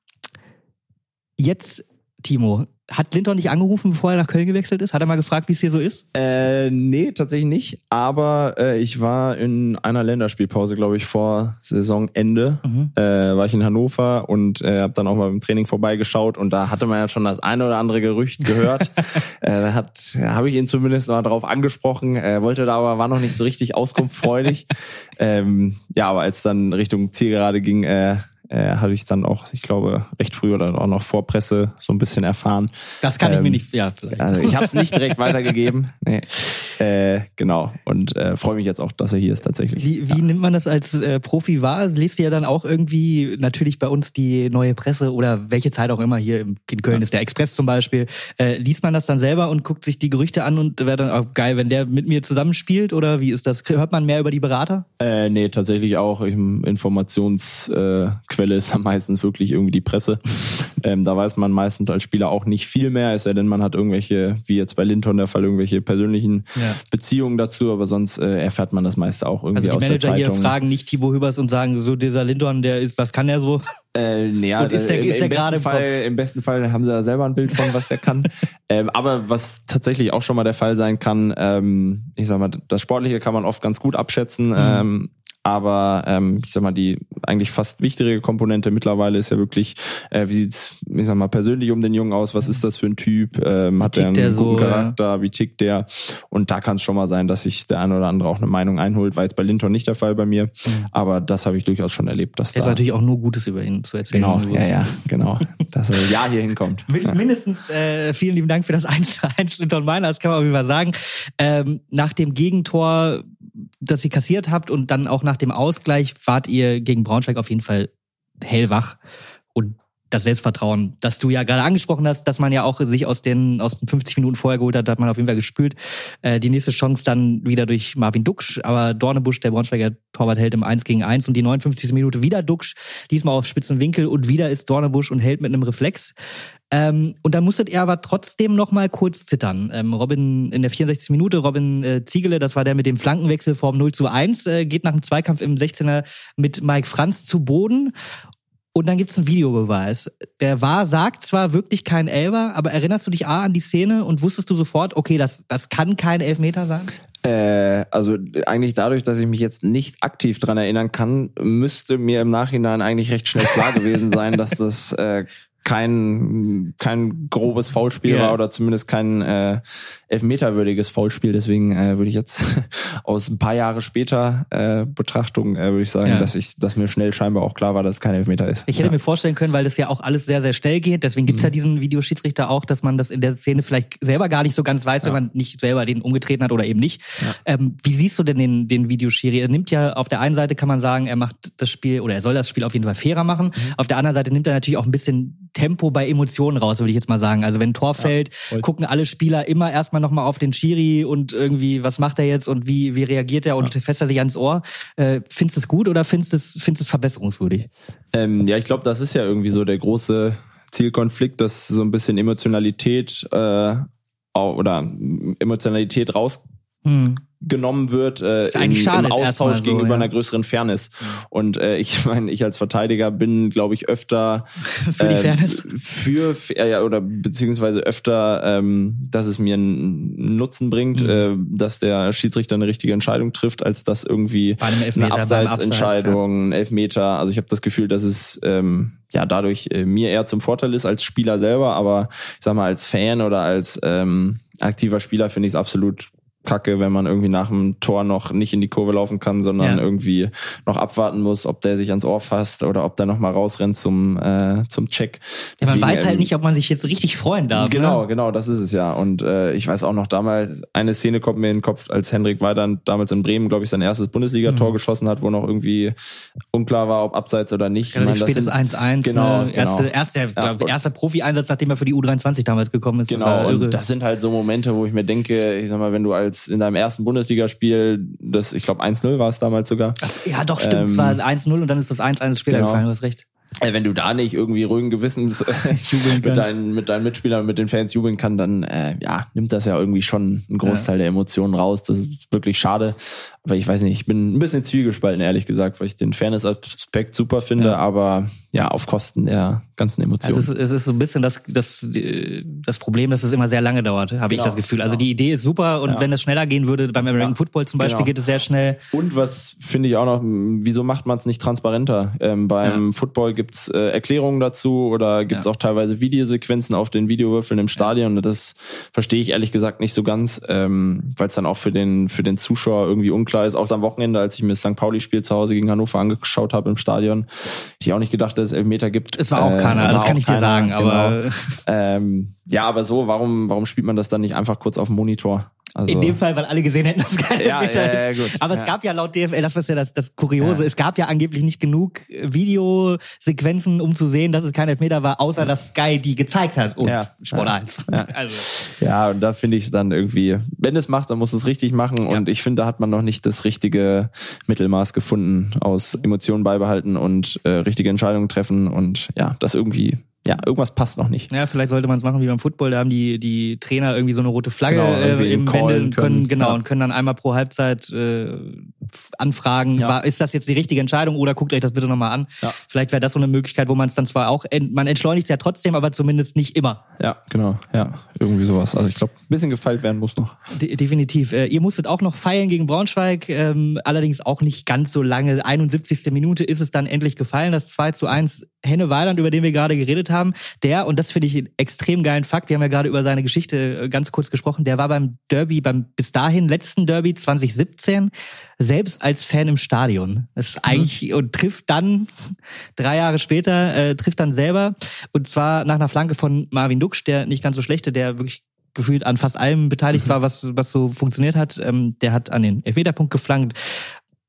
Jetzt, Timo, hat Linton nicht angerufen, bevor er nach Köln gewechselt ist? Hat er mal gefragt, wie es hier so ist? Äh, nee, tatsächlich nicht. Aber äh, ich war in einer Länderspielpause, glaube ich, vor Saisonende. Mhm. Äh, war ich in Hannover und äh, habe dann auch mal im Training vorbeigeschaut und da hatte man ja schon das eine oder andere Gerücht gehört. äh, da hat, habe ich ihn zumindest mal darauf angesprochen. Er wollte da aber, war noch nicht so richtig auskunftsfreudig. ähm, ja, aber als dann Richtung Zielgerade ging, äh, äh, habe ich dann auch, ich glaube, recht früh oder auch noch vor Presse so ein bisschen erfahren. Das kann ähm, ich mir ähm, nicht, ja, vielleicht. Also ich habe es nicht direkt weitergegeben. Nee. Äh, genau. Und äh, freue mich jetzt auch, dass er hier ist tatsächlich. Wie, wie ja. nimmt man das als äh, Profi wahr? Lest ihr ja dann auch irgendwie natürlich bei uns die neue Presse oder welche Zeit auch immer hier in Köln ja. ist, der Express zum Beispiel. Äh, liest man das dann selber und guckt sich die Gerüchte an und wäre dann auch geil, wenn der mit mir zusammenspielt oder wie ist das? Hört man mehr über die Berater? Äh, nee, tatsächlich auch im Informationsquelle Quelle ist dann meistens wirklich irgendwie die Presse. ähm, da weiß man meistens als Spieler auch nicht viel mehr, es sei denn, man hat irgendwelche, wie jetzt bei Linton der Fall, irgendwelche persönlichen ja. Beziehungen dazu, aber sonst äh, erfährt man das meiste auch irgendwie also die aus Manager der Zeitung. hier fragen nicht Thibaut Hübers und sagen, so dieser Linton, der ist, was kann er so? Äh, ja, und ist der, ist der gerade im, Fall, im besten Fall haben sie ja selber ein Bild von, was der kann. ähm, aber was tatsächlich auch schon mal der Fall sein kann, ähm, ich sag mal, das Sportliche kann man oft ganz gut abschätzen. Mhm. Ähm, aber ähm, ich sag mal, die eigentlich fast wichtige Komponente mittlerweile ist ja wirklich, äh, wie sieht's, ich sag mal, persönlich um den Jungen aus? Was ist das für ein Typ? Ähm, hat der einen guten so, Charakter? Ja. Wie tickt der? Und da kann es schon mal sein, dass sich der eine oder andere auch eine Meinung einholt. War jetzt bei Linton nicht der Fall bei mir, mhm. aber das habe ich durchaus schon erlebt. Dass Jetzt da natürlich auch nur Gutes über ihn zu erzählen. Genau, ja, ja, genau. dass er ja hier hinkommt. Mindestens äh, vielen lieben Dank für das 1 1 Linton Meiner, das kann man auf jeden Fall sagen. Ähm, nach dem Gegentor das ihr kassiert habt und dann auch nach dem Ausgleich wart ihr gegen Braunschweig auf jeden Fall hellwach das Selbstvertrauen, das du ja gerade angesprochen hast, dass man ja auch sich aus den, aus den 50 Minuten vorher geholt hat, hat man auf jeden Fall gespült. Äh, die nächste Chance dann wieder durch Marvin Duksch, aber Dornebusch, der Braunschweiger Torwart, hält im 1 gegen 1 und die 59. Minute wieder Duksch, diesmal auf spitzen Winkel und wieder ist Dornebusch und hält mit einem Reflex. Ähm, und da musstet ihr aber trotzdem noch mal kurz zittern. Ähm, Robin in der 64. Minute, Robin äh, Ziegele, das war der mit dem Flankenwechsel vorm 0 zu 1, äh, geht nach dem Zweikampf im 16er mit Mike Franz zu Boden. Und dann gibt's einen Videobeweis. Der war, sagt zwar wirklich kein Elber, aber erinnerst du dich A an die Szene und wusstest du sofort, okay, das, das kann kein Elfmeter sein? Äh, also eigentlich dadurch, dass ich mich jetzt nicht aktiv dran erinnern kann, müsste mir im Nachhinein eigentlich recht schnell klar gewesen sein, dass das äh, kein, kein grobes Foulspiel yeah. war oder zumindest kein äh, elfmeterwürdiges Foulspiel. Deswegen äh, würde ich jetzt aus ein paar Jahre später äh, Betrachtung äh, würde ich sagen, ja. dass ich, dass mir schnell scheinbar auch klar war, dass es kein Elfmeter ist. Ich hätte ja. mir vorstellen können, weil das ja auch alles sehr, sehr schnell geht. Deswegen gibt's mhm. ja diesen Videoschiedsrichter auch, dass man das in der Szene vielleicht selber gar nicht so ganz weiß, ja. wenn man nicht selber den umgetreten hat oder eben nicht. Ähm, wie siehst du denn den, den Videoschiri? Er nimmt ja auf der einen Seite kann man sagen, er macht das Spiel oder er soll das Spiel auf jeden Fall fairer machen. Mhm. Auf der anderen Seite nimmt er natürlich auch ein bisschen Tempo bei Emotionen raus, würde ich jetzt mal sagen. Also wenn ein Tor fällt, gucken alle Spieler immer erstmal nochmal auf den Schiri und irgendwie, was macht er jetzt und wie, wie reagiert er und ja. fässt er sich ans Ohr. Äh, findest du es gut oder findest du es, findest du es verbesserungswürdig? Ähm, ja, ich glaube, das ist ja irgendwie so der große Zielkonflikt, dass so ein bisschen Emotionalität äh, oder Emotionalität raus hm genommen wird äh, in, schade, im Austausch so, gegenüber ja. einer größeren Fairness. Und äh, ich meine, ich als Verteidiger bin, glaube ich, öfter für die äh, Fairness für äh, oder beziehungsweise öfter, ähm, dass es mir einen Nutzen bringt, mhm. äh, dass der Schiedsrichter eine richtige Entscheidung trifft, als dass irgendwie eine Abseitsentscheidung, ein Elfmeter. Also ich habe das Gefühl, dass es ähm, ja dadurch äh, mir eher zum Vorteil ist als Spieler selber, aber ich sag mal als Fan oder als ähm, aktiver Spieler finde ich es absolut kacke, wenn man irgendwie nach dem Tor noch nicht in die Kurve laufen kann, sondern ja. irgendwie noch abwarten muss, ob der sich ans Ohr fasst oder ob der noch mal rausrennt zum äh, zum Check. Ja, man weiß halt nicht, ob man sich jetzt richtig freuen darf. Genau, ne? genau, das ist es ja. Und äh, ich weiß auch noch damals, eine Szene kommt mir in den Kopf, als Henrik Weidand damals in Bremen, glaube ich, sein erstes Bundesligator mhm. geschossen hat, wo noch irgendwie unklar war, ob abseits oder nicht. Relativ ich mein, spätes 1-1. Genau, ne? erste, genau. Erster, ja, glaub, erster Profi-Einsatz, nachdem er für die U23 damals gekommen ist. Genau, das, und das sind halt so Momente, wo ich mir denke, ich sag mal, wenn du als in deinem ersten Bundesligaspiel, das, ich glaube 1-0 war es damals sogar. Das, ja, doch, stimmt. Ähm, es war 1-0 und dann ist das 1-1 später genau. gefallen, du hast recht. Äh, wenn du da nicht irgendwie ruhigen Gewissens mit, deinen, mit deinen Mitspielern, mit den Fans jubeln kann, dann äh, ja, nimmt das ja irgendwie schon einen Großteil ja. der Emotionen raus. Das ist wirklich schade. Aber ich weiß nicht, ich bin ein bisschen zwiegespalten, ehrlich gesagt, weil ich den Fairness-Aspekt super finde, ja. aber ja, auf Kosten der ganzen Emotionen. Also es, ist, es ist so ein bisschen das, das, das Problem, dass es immer sehr lange dauert, habe genau, ich das Gefühl. Also genau. die Idee ist super und ja. wenn das schneller gehen würde, beim American Football zum Beispiel genau. geht es sehr schnell. Und was finde ich auch noch, wieso macht man es nicht transparenter? Ähm, beim Football gibt's äh, Erklärungen dazu oder gibt's auch teilweise Videosequenzen auf den Videowürfeln im Stadion. Und das verstehe ich ehrlich gesagt nicht so ganz, ähm, weil es dann auch für den, für den Zuschauer irgendwie unklar unklar ist. Auch am Wochenende, als ich mir das St. Pauli-Spiel zu Hause gegen Hannover angeschaut habe im Stadion, ich auch nicht gedacht, dass es Elfmeter gibt. Es war auch keiner, äh, das kann ich keiner, dir sagen. Aber genau. ähm, ja, aber so, warum, warum spielt man das dann nicht einfach kurz auf dem Monitor? Also, in dem Fall, weil alle gesehen hätten, dass es keine ja, Elfmeter ja, ja, ist. Aber es gab ja laut DFL, das ist ja das, das Kuriose, es gab ja angeblich nicht genug Videosequenzen, um zu sehen, dass es kein Elfmeter war, außer dass Sky die gezeigt hat und Sport 1. Ja. Also. ja, und da finde ich es dann irgendwie, wenn es macht, dann muss es richtig machen. Und ich finde, da hat man noch nicht das richtige Mittelmaß gefunden aus Emotionen beibehalten und äh, richtige Entscheidungen treffen und ja, das irgendwie ja, irgendwas passt noch nicht. Ja, vielleicht sollte man es machen wie beim Football, da haben die, die Trainer irgendwie so eine rote Flagge genau, äh, im Wändeln können, können, genau, ja. und können dann einmal pro Halbzeit äh, anfragen, ja. war, ist das jetzt die richtige Entscheidung oder guckt euch das bitte nochmal an. Ja. Vielleicht wäre das so eine Möglichkeit, wo man es dann zwar auch, man entschleunigt ja trotzdem, aber zumindest nicht immer. Ja, genau, ja, irgendwie sowas. Also ich glaube, ein bisschen gefeilt werden muss noch. De definitiv. Äh, ihr musstet auch noch feilen gegen Braunschweig, ähm, allerdings auch nicht ganz so lange. 71. Minute ist es dann endlich gefallen, das 2 zu 1 Henne Weiland, über den wir gerade geredet haben, der, und das finde ich einen extrem geilen Fakt, wir haben ja gerade über seine Geschichte äh, ganz kurz gesprochen, der war beim Derby, beim bis dahin letzten Derby 2017 selbst als Fan im Stadion. Das ist mhm. eigentlich mhm. und trifft dann drei Jahre später, äh, trifft dann selber und zwar nach einer Flanke von Marvin Duksch, der nicht ganz so schlechte, der wirklich gefühlt an fast allem beteiligt mhm. war, was, was so funktioniert hat. Ähm, der hat an den Elfmeterpunkt geflankt.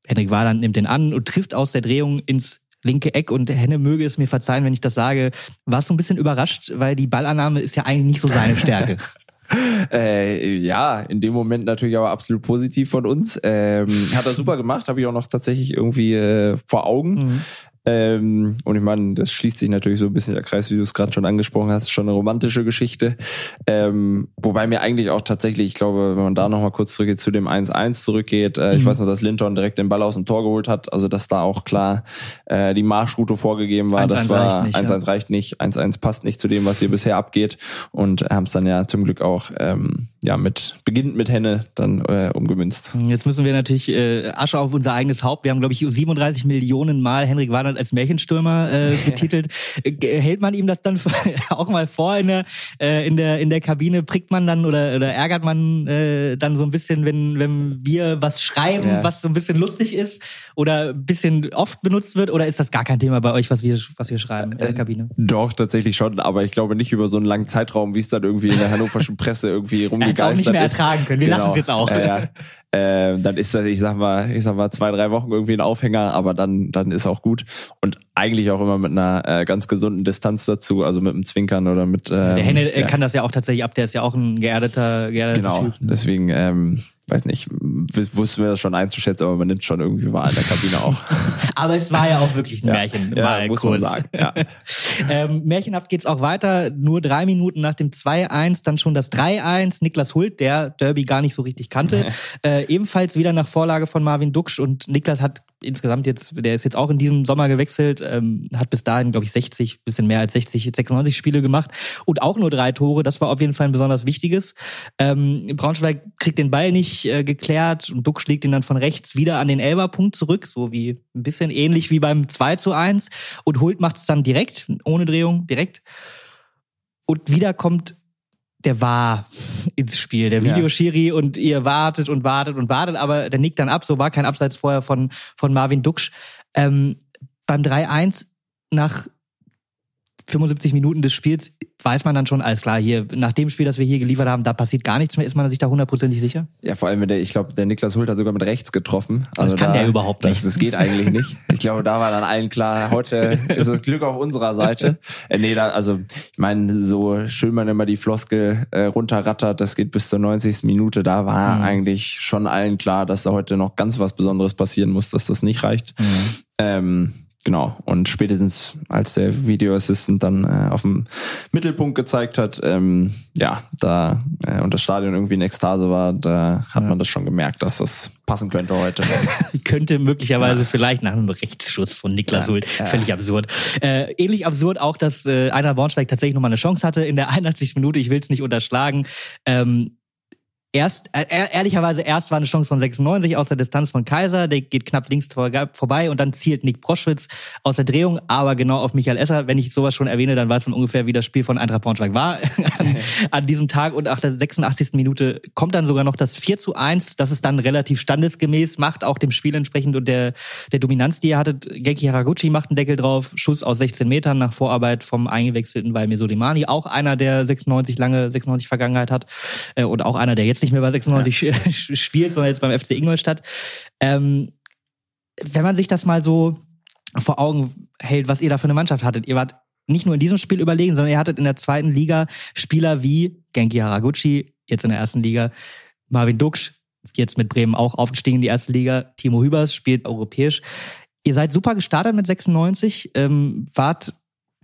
Henrik Wahland nimmt den an und trifft aus der Drehung ins linke Eck und Henne möge es mir verzeihen, wenn ich das sage, war so ein bisschen überrascht, weil die Ballannahme ist ja eigentlich nicht so seine Stärke. äh, ja, in dem Moment natürlich aber absolut positiv von uns. Ähm, hat er super gemacht, habe ich auch noch tatsächlich irgendwie äh, vor Augen. Mhm. Ähm, und ich meine, das schließt sich natürlich so ein bisschen der Kreis, wie du es gerade schon angesprochen hast, schon eine romantische Geschichte. Ähm, wobei mir eigentlich auch tatsächlich, ich glaube, wenn man da nochmal kurz zurückgeht, zu dem 1-1 zurückgeht, äh, mhm. ich weiß noch, dass Linton direkt den Ball aus dem Tor geholt hat, also dass da auch klar äh, die Marschroute vorgegeben war. 1 -1 das war 1-1 reicht, nicht, 1-1 passt nicht zu dem, was hier bisher abgeht und haben es dann ja zum Glück auch ähm, ja mit beginnt mit Henne dann äh, umgemünzt. Jetzt müssen wir natürlich äh, Asche auf unser eigenes Haupt. Wir haben, glaube ich, 37 Millionen Mal Henrik Warner Ronald als Märchenstürmer äh, betitelt. Hält man ihm das dann auch mal vor in der, äh, in der, in der Kabine? Prickt man dann oder, oder ärgert man äh, dann so ein bisschen, wenn, wenn wir was schreiben, ja. was so ein bisschen lustig ist oder ein bisschen oft benutzt wird? Oder ist das gar kein Thema bei euch, was wir, was wir schreiben in der äh, Kabine? Doch, tatsächlich schon, aber ich glaube nicht über so einen langen Zeitraum, wie es dann irgendwie in der hannoverschen Presse irgendwie rumgegeistert ist. Er auch nicht mehr ertragen können. Wir genau. lassen es jetzt auch. Äh, äh, dann ist das, ich sag mal, ich sag mal zwei, drei Wochen irgendwie ein Aufhänger, aber dann, dann ist auch gut. Und eigentlich auch immer mit einer äh, ganz gesunden Distanz dazu, also mit einem Zwinkern oder mit. Ähm, der Henne ja. kann das ja auch tatsächlich ab, der ist ja auch ein geerdeter, geerdeter Genau, typ. deswegen, ähm, weiß nicht, wussten wir das schon einzuschätzen, aber man nimmt schon irgendwie wahr in der Kabine auch. aber es war ja auch wirklich ein ja, Märchen. Ja, mal muss kurz. man sagen. Ja. ähm, Märchenhaft geht's auch weiter. Nur drei Minuten nach dem 2-1, dann schon das 3-1. Niklas Hult, der Derby gar nicht so richtig kannte, äh, ebenfalls wieder nach Vorlage von Marvin Duksch und Niklas hat insgesamt jetzt, der ist jetzt auch in diesem Sommer gewechselt, ähm, hat bis dahin, glaube ich, 60, bisschen mehr als 60, 96 Spiele gemacht und auch nur drei Tore. Das war auf jeden Fall ein besonders wichtiges. Ähm, Braunschweig kriegt den Ball nicht äh, geklärt und Duck schlägt ihn dann von rechts wieder an den Elberpunkt zurück, so wie ein bisschen ähnlich wie beim 2 zu 1 und Hult macht es dann direkt, ohne Drehung, direkt. Und wieder kommt der war ins Spiel, der Videoschiri ja. und ihr wartet und wartet und wartet, aber der nickt dann ab, so war kein Abseits vorher von, von Marvin Duksch. Ähm, beim 3-1 nach 75 Minuten des Spiels weiß man dann schon, alles klar, hier, nach dem Spiel, das wir hier geliefert haben, da passiert gar nichts mehr. Ist man sich da hundertprozentig sicher? Ja, vor allem, wenn der, ich glaube, der Niklas Hult hat sogar mit rechts getroffen. Also das kann da, der überhaupt nicht. Das, das geht eigentlich nicht. Ich glaube, da war dann allen klar, heute ist das Glück auf unserer Seite. Äh, nee, da, also, ich meine, so schön man immer die Floskel äh, runterrattert, das geht bis zur 90. Minute, da war mhm. eigentlich schon allen klar, dass da heute noch ganz was Besonderes passieren muss, dass das nicht reicht. Mhm. Ähm, Genau. Und spätestens als der Video Assistant dann äh, auf dem Mittelpunkt gezeigt hat, ähm, ja, da äh, und das Stadion irgendwie in Ekstase war, da hat ja. man das schon gemerkt, dass das passen könnte heute. könnte möglicherweise ja. vielleicht nach einem Rechtsschuss von Niklas ja. Hult. Völlig absurd. Äh, ähnlich absurd auch, dass äh, einer Bornsteig tatsächlich nochmal eine Chance hatte in der 81. Minute. Ich will es nicht unterschlagen. Ähm, Erst, äh, ehrlicherweise erst war eine Chance von 96 aus der Distanz von Kaiser, der geht knapp links vorbei und dann zielt Nick Proschwitz aus der Drehung, aber genau auf Michael Esser. Wenn ich sowas schon erwähne, dann weiß man ungefähr, wie das Spiel von Eintracht Braunschweig war an, an, diesem Tag. Und nach der 86. Minute kommt dann sogar noch das 4 zu 1. Das ist dann relativ standesgemäß, macht auch dem Spiel entsprechend und der, der Dominanz, die ihr hattet. Genki Haraguchi macht einen Deckel drauf, Schuss aus 16 Metern nach Vorarbeit vom eingewechselten Valmir Soleimani, auch einer, der 96 lange 96 Vergangenheit hat äh, und auch einer, der jetzt nicht mehr bei 96 ja. spielt, sondern jetzt beim FC Ingolstadt. Ähm, wenn man sich das mal so vor Augen hält, was ihr da für eine Mannschaft hattet, ihr wart nicht nur in diesem Spiel überlegen, sondern ihr hattet in der zweiten Liga Spieler wie Genki Haraguchi, jetzt in der ersten Liga, Marvin Duksch, jetzt mit Bremen auch aufgestiegen in die erste Liga, Timo Hübers spielt europäisch. Ihr seid super gestartet mit 96, ähm, wart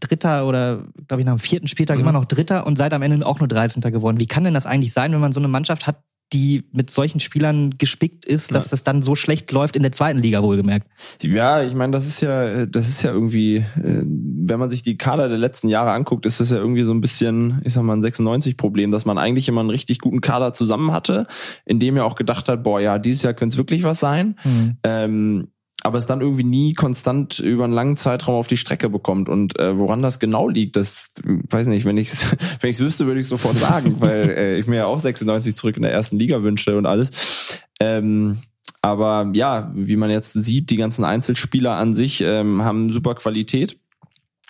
Dritter oder, glaube ich, nach dem vierten Spieltag mhm. immer noch Dritter und seid am Ende auch nur 13. geworden. Wie kann denn das eigentlich sein, wenn man so eine Mannschaft hat, die mit solchen Spielern gespickt ist, dass ja. das dann so schlecht läuft in der zweiten Liga wohlgemerkt. Ja, ich meine, das ist ja, das ist ja irgendwie, äh, wenn man sich die Kader der letzten Jahre anguckt, ist das ja irgendwie so ein bisschen, ich sag mal, ein 96-Problem, dass man eigentlich immer einen richtig guten Kader zusammen hatte, in dem er auch gedacht hat, boah, ja, dieses Jahr könnte es wirklich was sein. Mhm. Ähm, aber es dann irgendwie nie konstant über einen langen Zeitraum auf die Strecke bekommt. Und äh, woran das genau liegt, das weiß nicht, wenn ich es wenn wüsste, würde ich sofort sagen, weil äh, ich mir ja auch 96 zurück in der ersten Liga wünsche und alles. Ähm, aber ja, wie man jetzt sieht, die ganzen Einzelspieler an sich ähm, haben super Qualität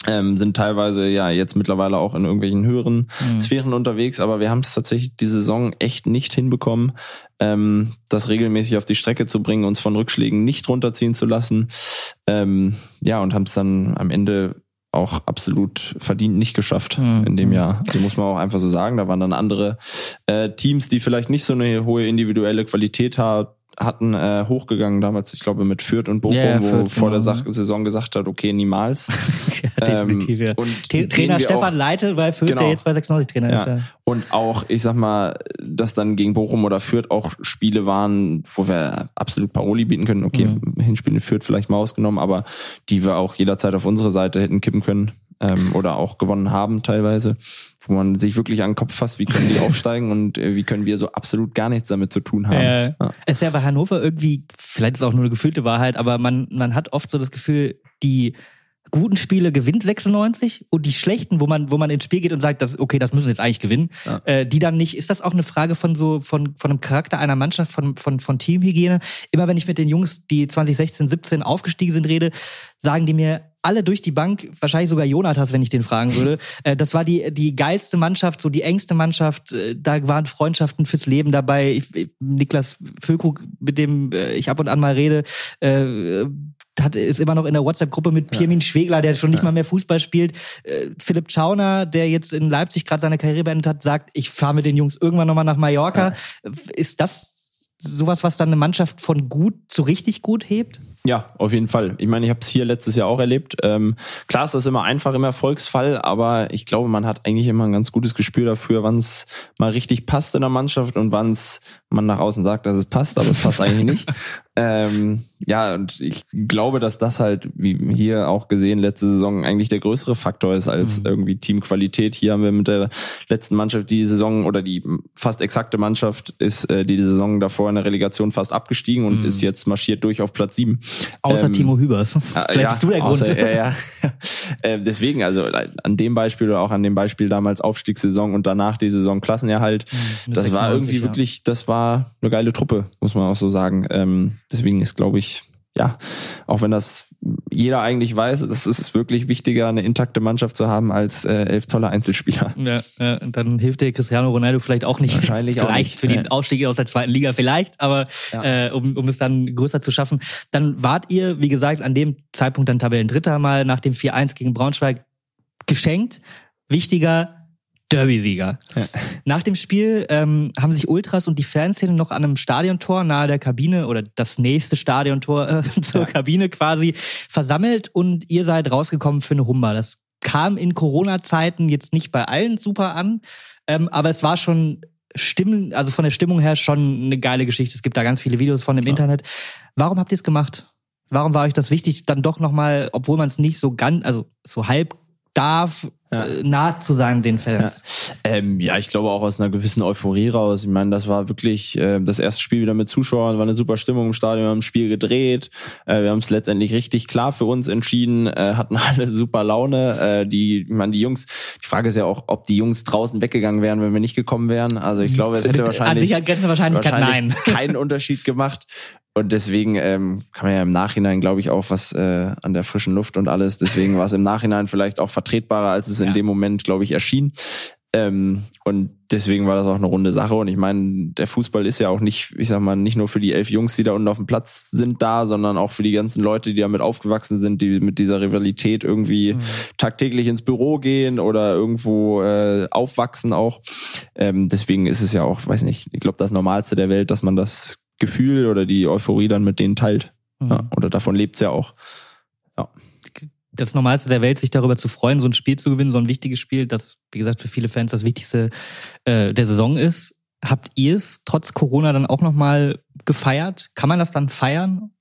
ähm, sind teilweise ja jetzt mittlerweile auch in irgendwelchen höheren mhm. Sphären unterwegs, aber wir haben es tatsächlich die Saison echt nicht hinbekommen, ähm, das regelmäßig auf die Strecke zu bringen, uns von Rückschlägen nicht runterziehen zu lassen. Ähm, ja, und haben es dann am Ende auch absolut verdient nicht geschafft mhm. in dem Jahr. Also muss man auch einfach so sagen. Da waren dann andere äh, Teams, die vielleicht nicht so eine hohe individuelle Qualität haben hatten, äh, hochgegangen damals, ich glaube, mit Fürth und Bochum, ja, wo Fürth, vor genau. der Saison gesagt hat, okay, niemals. ja, definitiv, ähm, ja. Und Trainer Stefan auch, Leite bei Fürth, genau, der jetzt bei 96 Trainer ja. ist. Ja. Und auch, ich sag mal, dass dann gegen Bochum oder Fürth auch Spiele waren, wo wir absolut Paroli bieten können. Okay, mhm. Hinspiel in Fürth vielleicht mal ausgenommen, aber die wir auch jederzeit auf unsere Seite hätten kippen können ähm, oder auch gewonnen haben teilweise wo man sich wirklich an den Kopf fasst, wie können die aufsteigen und äh, wie können wir so absolut gar nichts damit zu tun haben. Äh, ja. Ist ja bei Hannover irgendwie, vielleicht ist es auch nur eine gefühlte Wahrheit, aber man, man hat oft so das Gefühl, die guten Spiele gewinnt 96 und die schlechten, wo man, wo man ins Spiel geht und sagt, dass, okay, das müssen wir jetzt eigentlich gewinnen, ja. äh, die dann nicht. Ist das auch eine Frage von so, von, von einem Charakter einer Mannschaft, von, von, von Teamhygiene? Immer wenn ich mit den Jungs, die 2016, 17 aufgestiegen sind, rede, sagen die mir, alle durch die Bank, wahrscheinlich sogar Jonathas, wenn ich den fragen würde. Äh, das war die, die geilste Mannschaft, so die engste Mannschaft. Äh, da waren Freundschaften fürs Leben dabei. Ich, Niklas Füllkrug, mit dem äh, ich ab und an mal rede, äh, hat, ist immer noch in der WhatsApp-Gruppe mit Pirmin ja. Schwegler, der schon nicht ja. mal mehr Fußball spielt. Äh, Philipp Schauner, der jetzt in Leipzig gerade seine Karriere beendet hat, sagt, ich fahre mit den Jungs irgendwann nochmal nach Mallorca. Ja. Ist das sowas, was dann eine Mannschaft von gut zu richtig gut hebt? Ja, auf jeden Fall. Ich meine, ich habe es hier letztes Jahr auch erlebt. Ähm, klar ist das immer einfach im Erfolgsfall, aber ich glaube, man hat eigentlich immer ein ganz gutes Gespür dafür, wann es mal richtig passt in der Mannschaft und wann es man nach außen sagt, dass es passt, aber es passt eigentlich nicht. Ähm, ja, und ich glaube, dass das halt, wie hier auch gesehen, letzte Saison eigentlich der größere Faktor ist als mhm. irgendwie Teamqualität. Hier haben wir mit der letzten Mannschaft die Saison oder die fast exakte Mannschaft ist äh, die Saison davor in der Relegation fast abgestiegen und mhm. ist jetzt marschiert durch auf Platz sieben. Außer ähm, Timo Hübers. Vielleicht ja, bist du der Grund. Außer, ja, ja. äh, deswegen, also an dem Beispiel oder auch an dem Beispiel damals Aufstiegssaison und danach die Saison Klassenerhalt, mhm, das war irgendwie ja. wirklich, das war eine geile Truppe, muss man auch so sagen. Ähm, deswegen ist, glaube ich, ja, auch wenn das jeder eigentlich weiß, es ist wirklich wichtiger, eine intakte Mannschaft zu haben, als äh, elf tolle Einzelspieler. Ja, ja, dann hilft dir Cristiano Ronaldo vielleicht auch nicht. Wahrscheinlich vielleicht auch nicht. für den ja. Ausstieg aus der zweiten Liga vielleicht, aber ja. äh, um, um es dann größer zu schaffen. Dann wart ihr, wie gesagt, an dem Zeitpunkt dann Tabellendritter mal nach dem 4-1 gegen Braunschweig geschenkt. Wichtiger, Derby-Sieger. Ja. Nach dem Spiel ähm, haben sich Ultras und die Fanszene noch an einem Stadiontor nahe der Kabine oder das nächste Stadiontor äh, zur ja. Kabine quasi versammelt und ihr seid rausgekommen für eine Humba. Das kam in Corona-Zeiten jetzt nicht bei allen super an, ähm, aber es war schon Stimmen, also von der Stimmung her schon eine geile Geschichte. Es gibt da ganz viele Videos von im ja. Internet. Warum habt ihr es gemacht? Warum war euch das wichtig, dann doch nochmal, obwohl man es nicht so ganz, also so halb darf, ja. Äh, nah zu sein den Fans. Ja. Ähm, ja, ich glaube auch aus einer gewissen Euphorie raus. Ich meine, das war wirklich äh, das erste Spiel wieder mit Zuschauern, war eine super Stimmung im Stadion, wir haben das Spiel gedreht, äh, wir haben es letztendlich richtig klar für uns entschieden, äh, hatten alle super Laune. Äh, die, ich meine, die Jungs, die Frage ist ja auch, ob die Jungs draußen weggegangen wären, wenn wir nicht gekommen wären. Also ich glaube, es hätte wahrscheinlich, An wahrscheinlich, wahrscheinlich keinen Unterschied gemacht. Und deswegen ähm, kann man ja im Nachhinein, glaube ich, auch was äh, an der frischen Luft und alles. Deswegen war es im Nachhinein vielleicht auch vertretbarer, als es ja. in dem Moment, glaube ich, erschien. Ähm, und deswegen war das auch eine runde Sache. Und ich meine, der Fußball ist ja auch nicht, ich sag mal, nicht nur für die elf Jungs, die da unten auf dem Platz sind, da, sondern auch für die ganzen Leute, die damit aufgewachsen sind, die mit dieser Rivalität irgendwie mhm. tagtäglich ins Büro gehen oder irgendwo äh, aufwachsen auch. Ähm, deswegen ist es ja auch, weiß nicht, ich glaube, das Normalste der Welt, dass man das Gefühl oder die Euphorie dann mit denen teilt. Mhm. Ja, oder davon lebt's ja auch. Ja. Das Normalste der Welt, sich darüber zu freuen, so ein Spiel zu gewinnen, so ein wichtiges Spiel, das, wie gesagt, für viele Fans das Wichtigste äh, der Saison ist. Habt ihr es trotz Corona dann auch nochmal gefeiert? Kann man das dann feiern?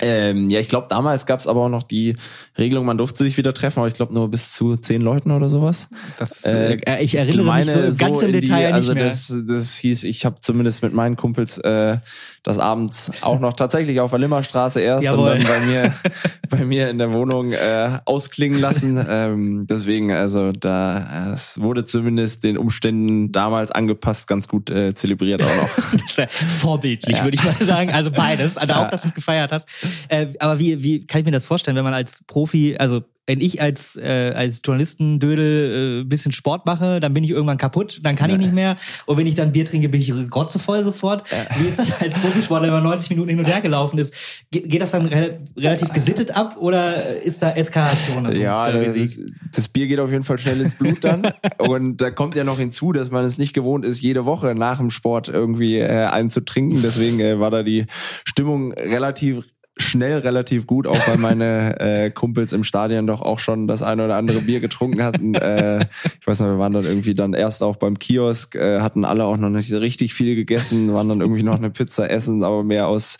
Ähm, ja, ich glaube, damals gab es aber auch noch die Regelung, man durfte sich wieder treffen, aber ich glaube nur bis zu zehn Leuten oder sowas. Das, äh, äh ich erinnere mich so ganz so im Detail die, also nicht mehr. Das, das hieß, ich habe zumindest mit meinen Kumpels äh, das abends auch noch tatsächlich auf der Limmerstraße erst Jawohl. und dann bei mir, bei mir in der Wohnung äh, ausklingen lassen. Ähm, deswegen, also da es wurde zumindest den Umständen damals angepasst, ganz gut äh, zelebriert auch noch. vorbildlich, ja. würde ich mal sagen. Also beides, also auch, dass du es gefeiert hast. Äh, aber wie, wie kann ich mir das vorstellen, wenn man als Profi, also wenn ich als, äh, als Journalistendödel äh, bisschen Sport mache, dann bin ich irgendwann kaputt, dann kann ich nicht mehr. Und wenn ich dann Bier trinke, bin ich grotzevoll sofort. Wie ist das als Profisportler, wenn man 90 Minuten hin und her gelaufen ist? Ge geht das dann re relativ gesittet ab oder ist da Eskalation? Also ja, das, das, Bier geht auf jeden Fall schnell ins Blut dann. und da kommt ja noch hinzu, dass man es nicht gewohnt ist, jede Woche nach dem Sport irgendwie äh, einen zu trinken. Deswegen äh, war da die Stimmung relativ schnell relativ gut, auch weil meine äh, Kumpels im Stadion doch auch schon das eine oder andere Bier getrunken hatten. äh, ich weiß noch, wir waren dann irgendwie dann erst auch beim Kiosk, äh, hatten alle auch noch nicht richtig viel gegessen, waren dann irgendwie noch eine Pizza essen, aber mehr aus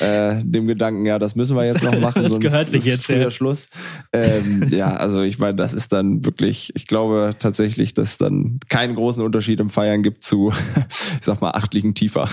äh, dem Gedanken, ja, das müssen wir jetzt noch machen, das sonst gehört sich ist jetzt, früher ja. Schluss. Ähm, ja, also ich meine, das ist dann wirklich, ich glaube tatsächlich, dass es dann keinen großen Unterschied im Feiern gibt zu, ich sag mal, acht liegen tiefer.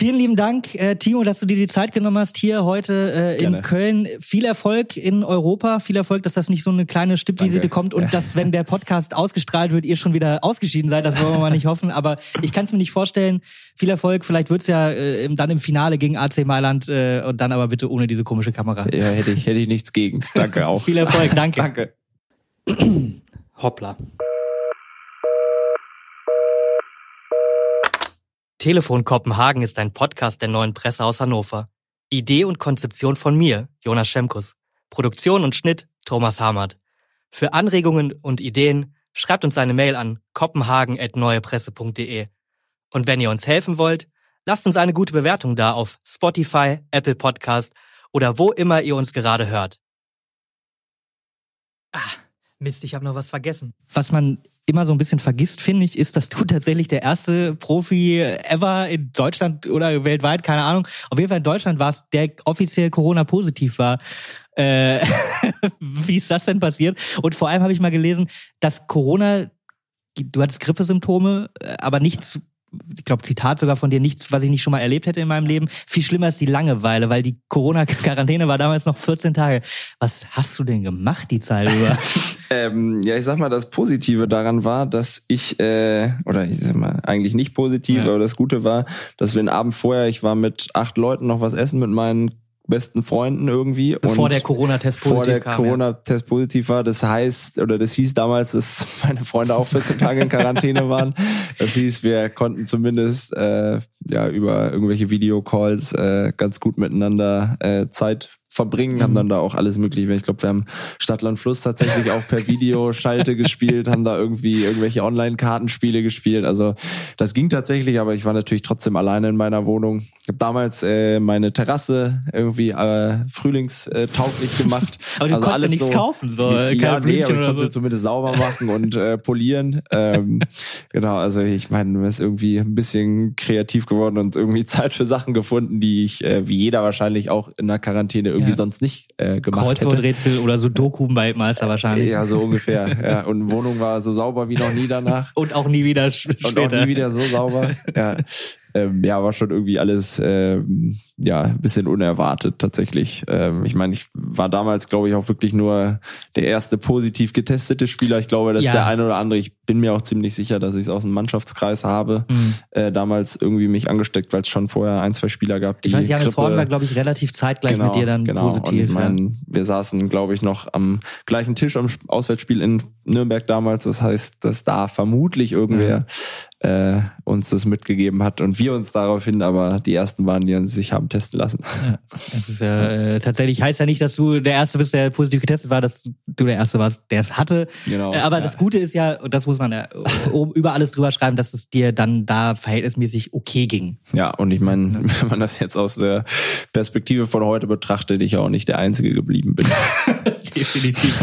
Vielen lieben Dank, äh, Timo, dass du dir die Zeit genommen hast hier heute äh, in Köln. Viel Erfolg in Europa, viel Erfolg, dass das nicht so eine kleine Stippvisite Danke. kommt und ja. dass, wenn der Podcast ausgestrahlt wird, ihr schon wieder ausgeschieden seid. Das wollen wir mal nicht hoffen. Aber ich kann es mir nicht vorstellen. Viel Erfolg. Vielleicht wird's ja äh, dann im Finale gegen AC Mailand äh, und dann aber bitte ohne diese komische Kamera. Ja, hätte ich, hätte ich nichts gegen. Danke auch. viel Erfolg, danke. danke. Hoppla. Telefon Kopenhagen ist ein Podcast der neuen Presse aus Hannover. Idee und Konzeption von mir, Jonas Schemkus. Produktion und Schnitt, Thomas Hamert. Für Anregungen und Ideen schreibt uns eine Mail an kopenhagen.neuepresse.de. Und wenn ihr uns helfen wollt, lasst uns eine gute Bewertung da auf Spotify, Apple Podcast oder wo immer ihr uns gerade hört. Ah, Mist, ich habe noch was vergessen. Was man immer so ein bisschen vergisst, finde ich, ist, dass du tatsächlich der erste Profi ever in Deutschland oder weltweit, keine Ahnung, auf jeden Fall in Deutschland warst, der offiziell Corona-positiv war. Äh, wie ist das denn passiert? Und vor allem habe ich mal gelesen, dass Corona, du hattest Grippesymptome, äh, aber nichts ich glaube, Zitat sogar von dir, nichts, was ich nicht schon mal erlebt hätte in meinem Leben. Viel schlimmer ist die Langeweile, weil die Corona-Quarantäne war damals noch 14 Tage. Was hast du denn gemacht die Zeit über? ähm, ja, ich sag mal, das Positive daran war, dass ich, äh, oder ich sag mal, eigentlich nicht positiv, ja. aber das Gute war, dass wir den Abend vorher, ich war mit acht Leuten noch was essen mit meinen besten Freunden irgendwie. Bevor und der Corona-Test positiv Vor der Corona-Test positiv war. Das heißt, oder das hieß damals, dass meine Freunde auch 14 Tage in Quarantäne waren. Das hieß, wir konnten zumindest äh, ja über irgendwelche Videocalls äh, ganz gut miteinander äh, Zeit verbringen, mhm. haben dann da auch alles mögliche. Ich glaube, wir haben Stadtland Fluss tatsächlich auch per Videoschalte gespielt, haben da irgendwie irgendwelche Online-Kartenspiele gespielt. Also das ging tatsächlich, aber ich war natürlich trotzdem alleine in meiner Wohnung. Ich habe damals äh, meine Terrasse irgendwie äh, frühlingstauglich gemacht. aber du also konntest ja nichts so, kaufen, so ja, ja nee, aber ich konnte so. zumindest sauber machen und äh, polieren. Ähm, genau, also ich meine, man ist irgendwie ein bisschen kreativ geworden und irgendwie Zeit für Sachen gefunden, die ich, äh, wie jeder wahrscheinlich auch in der Quarantäne irgendwie ja. sonst nicht äh, gemacht Kreuzworträtsel oder so Doku-Weltmeister wahrscheinlich. Ja, so ungefähr. ja. Und Wohnung war so sauber wie noch nie danach. Und auch nie wieder später. Und auch nie wieder so sauber. Ja ähm, ja, war schon irgendwie alles ähm, ja ein bisschen unerwartet tatsächlich. Ähm, ich meine, ich war damals, glaube ich, auch wirklich nur der erste positiv getestete Spieler. Ich glaube, dass ja. der eine oder andere, ich bin mir auch ziemlich sicher, dass ich es aus dem Mannschaftskreis habe, mhm. äh, damals irgendwie mich angesteckt, weil es schon vorher ein, zwei Spieler gab, die Ich weiß, Janis Horn war, glaube ich, relativ zeitgleich genau, mit dir dann genau. positiv. Und ich mein, ja. Wir saßen, glaube ich, noch am gleichen Tisch am Auswärtsspiel in Nürnberg damals. Das heißt, dass da vermutlich irgendwer mhm äh, uns das mitgegeben hat und wir uns daraufhin aber die ersten waren, die sich haben testen lassen. Ja, das ist ja äh, tatsächlich heißt ja nicht, dass du der Erste bist, der positiv getestet war, dass du der Erste warst, der es hatte. Genau. Äh, aber ja. das Gute ist ja, und das muss man ja oben über alles drüber schreiben, dass es dir dann da verhältnismäßig okay ging. Ja, und ich meine, wenn man das jetzt aus der Perspektive von heute betrachtet, ich auch nicht der Einzige geblieben bin. Definitiv.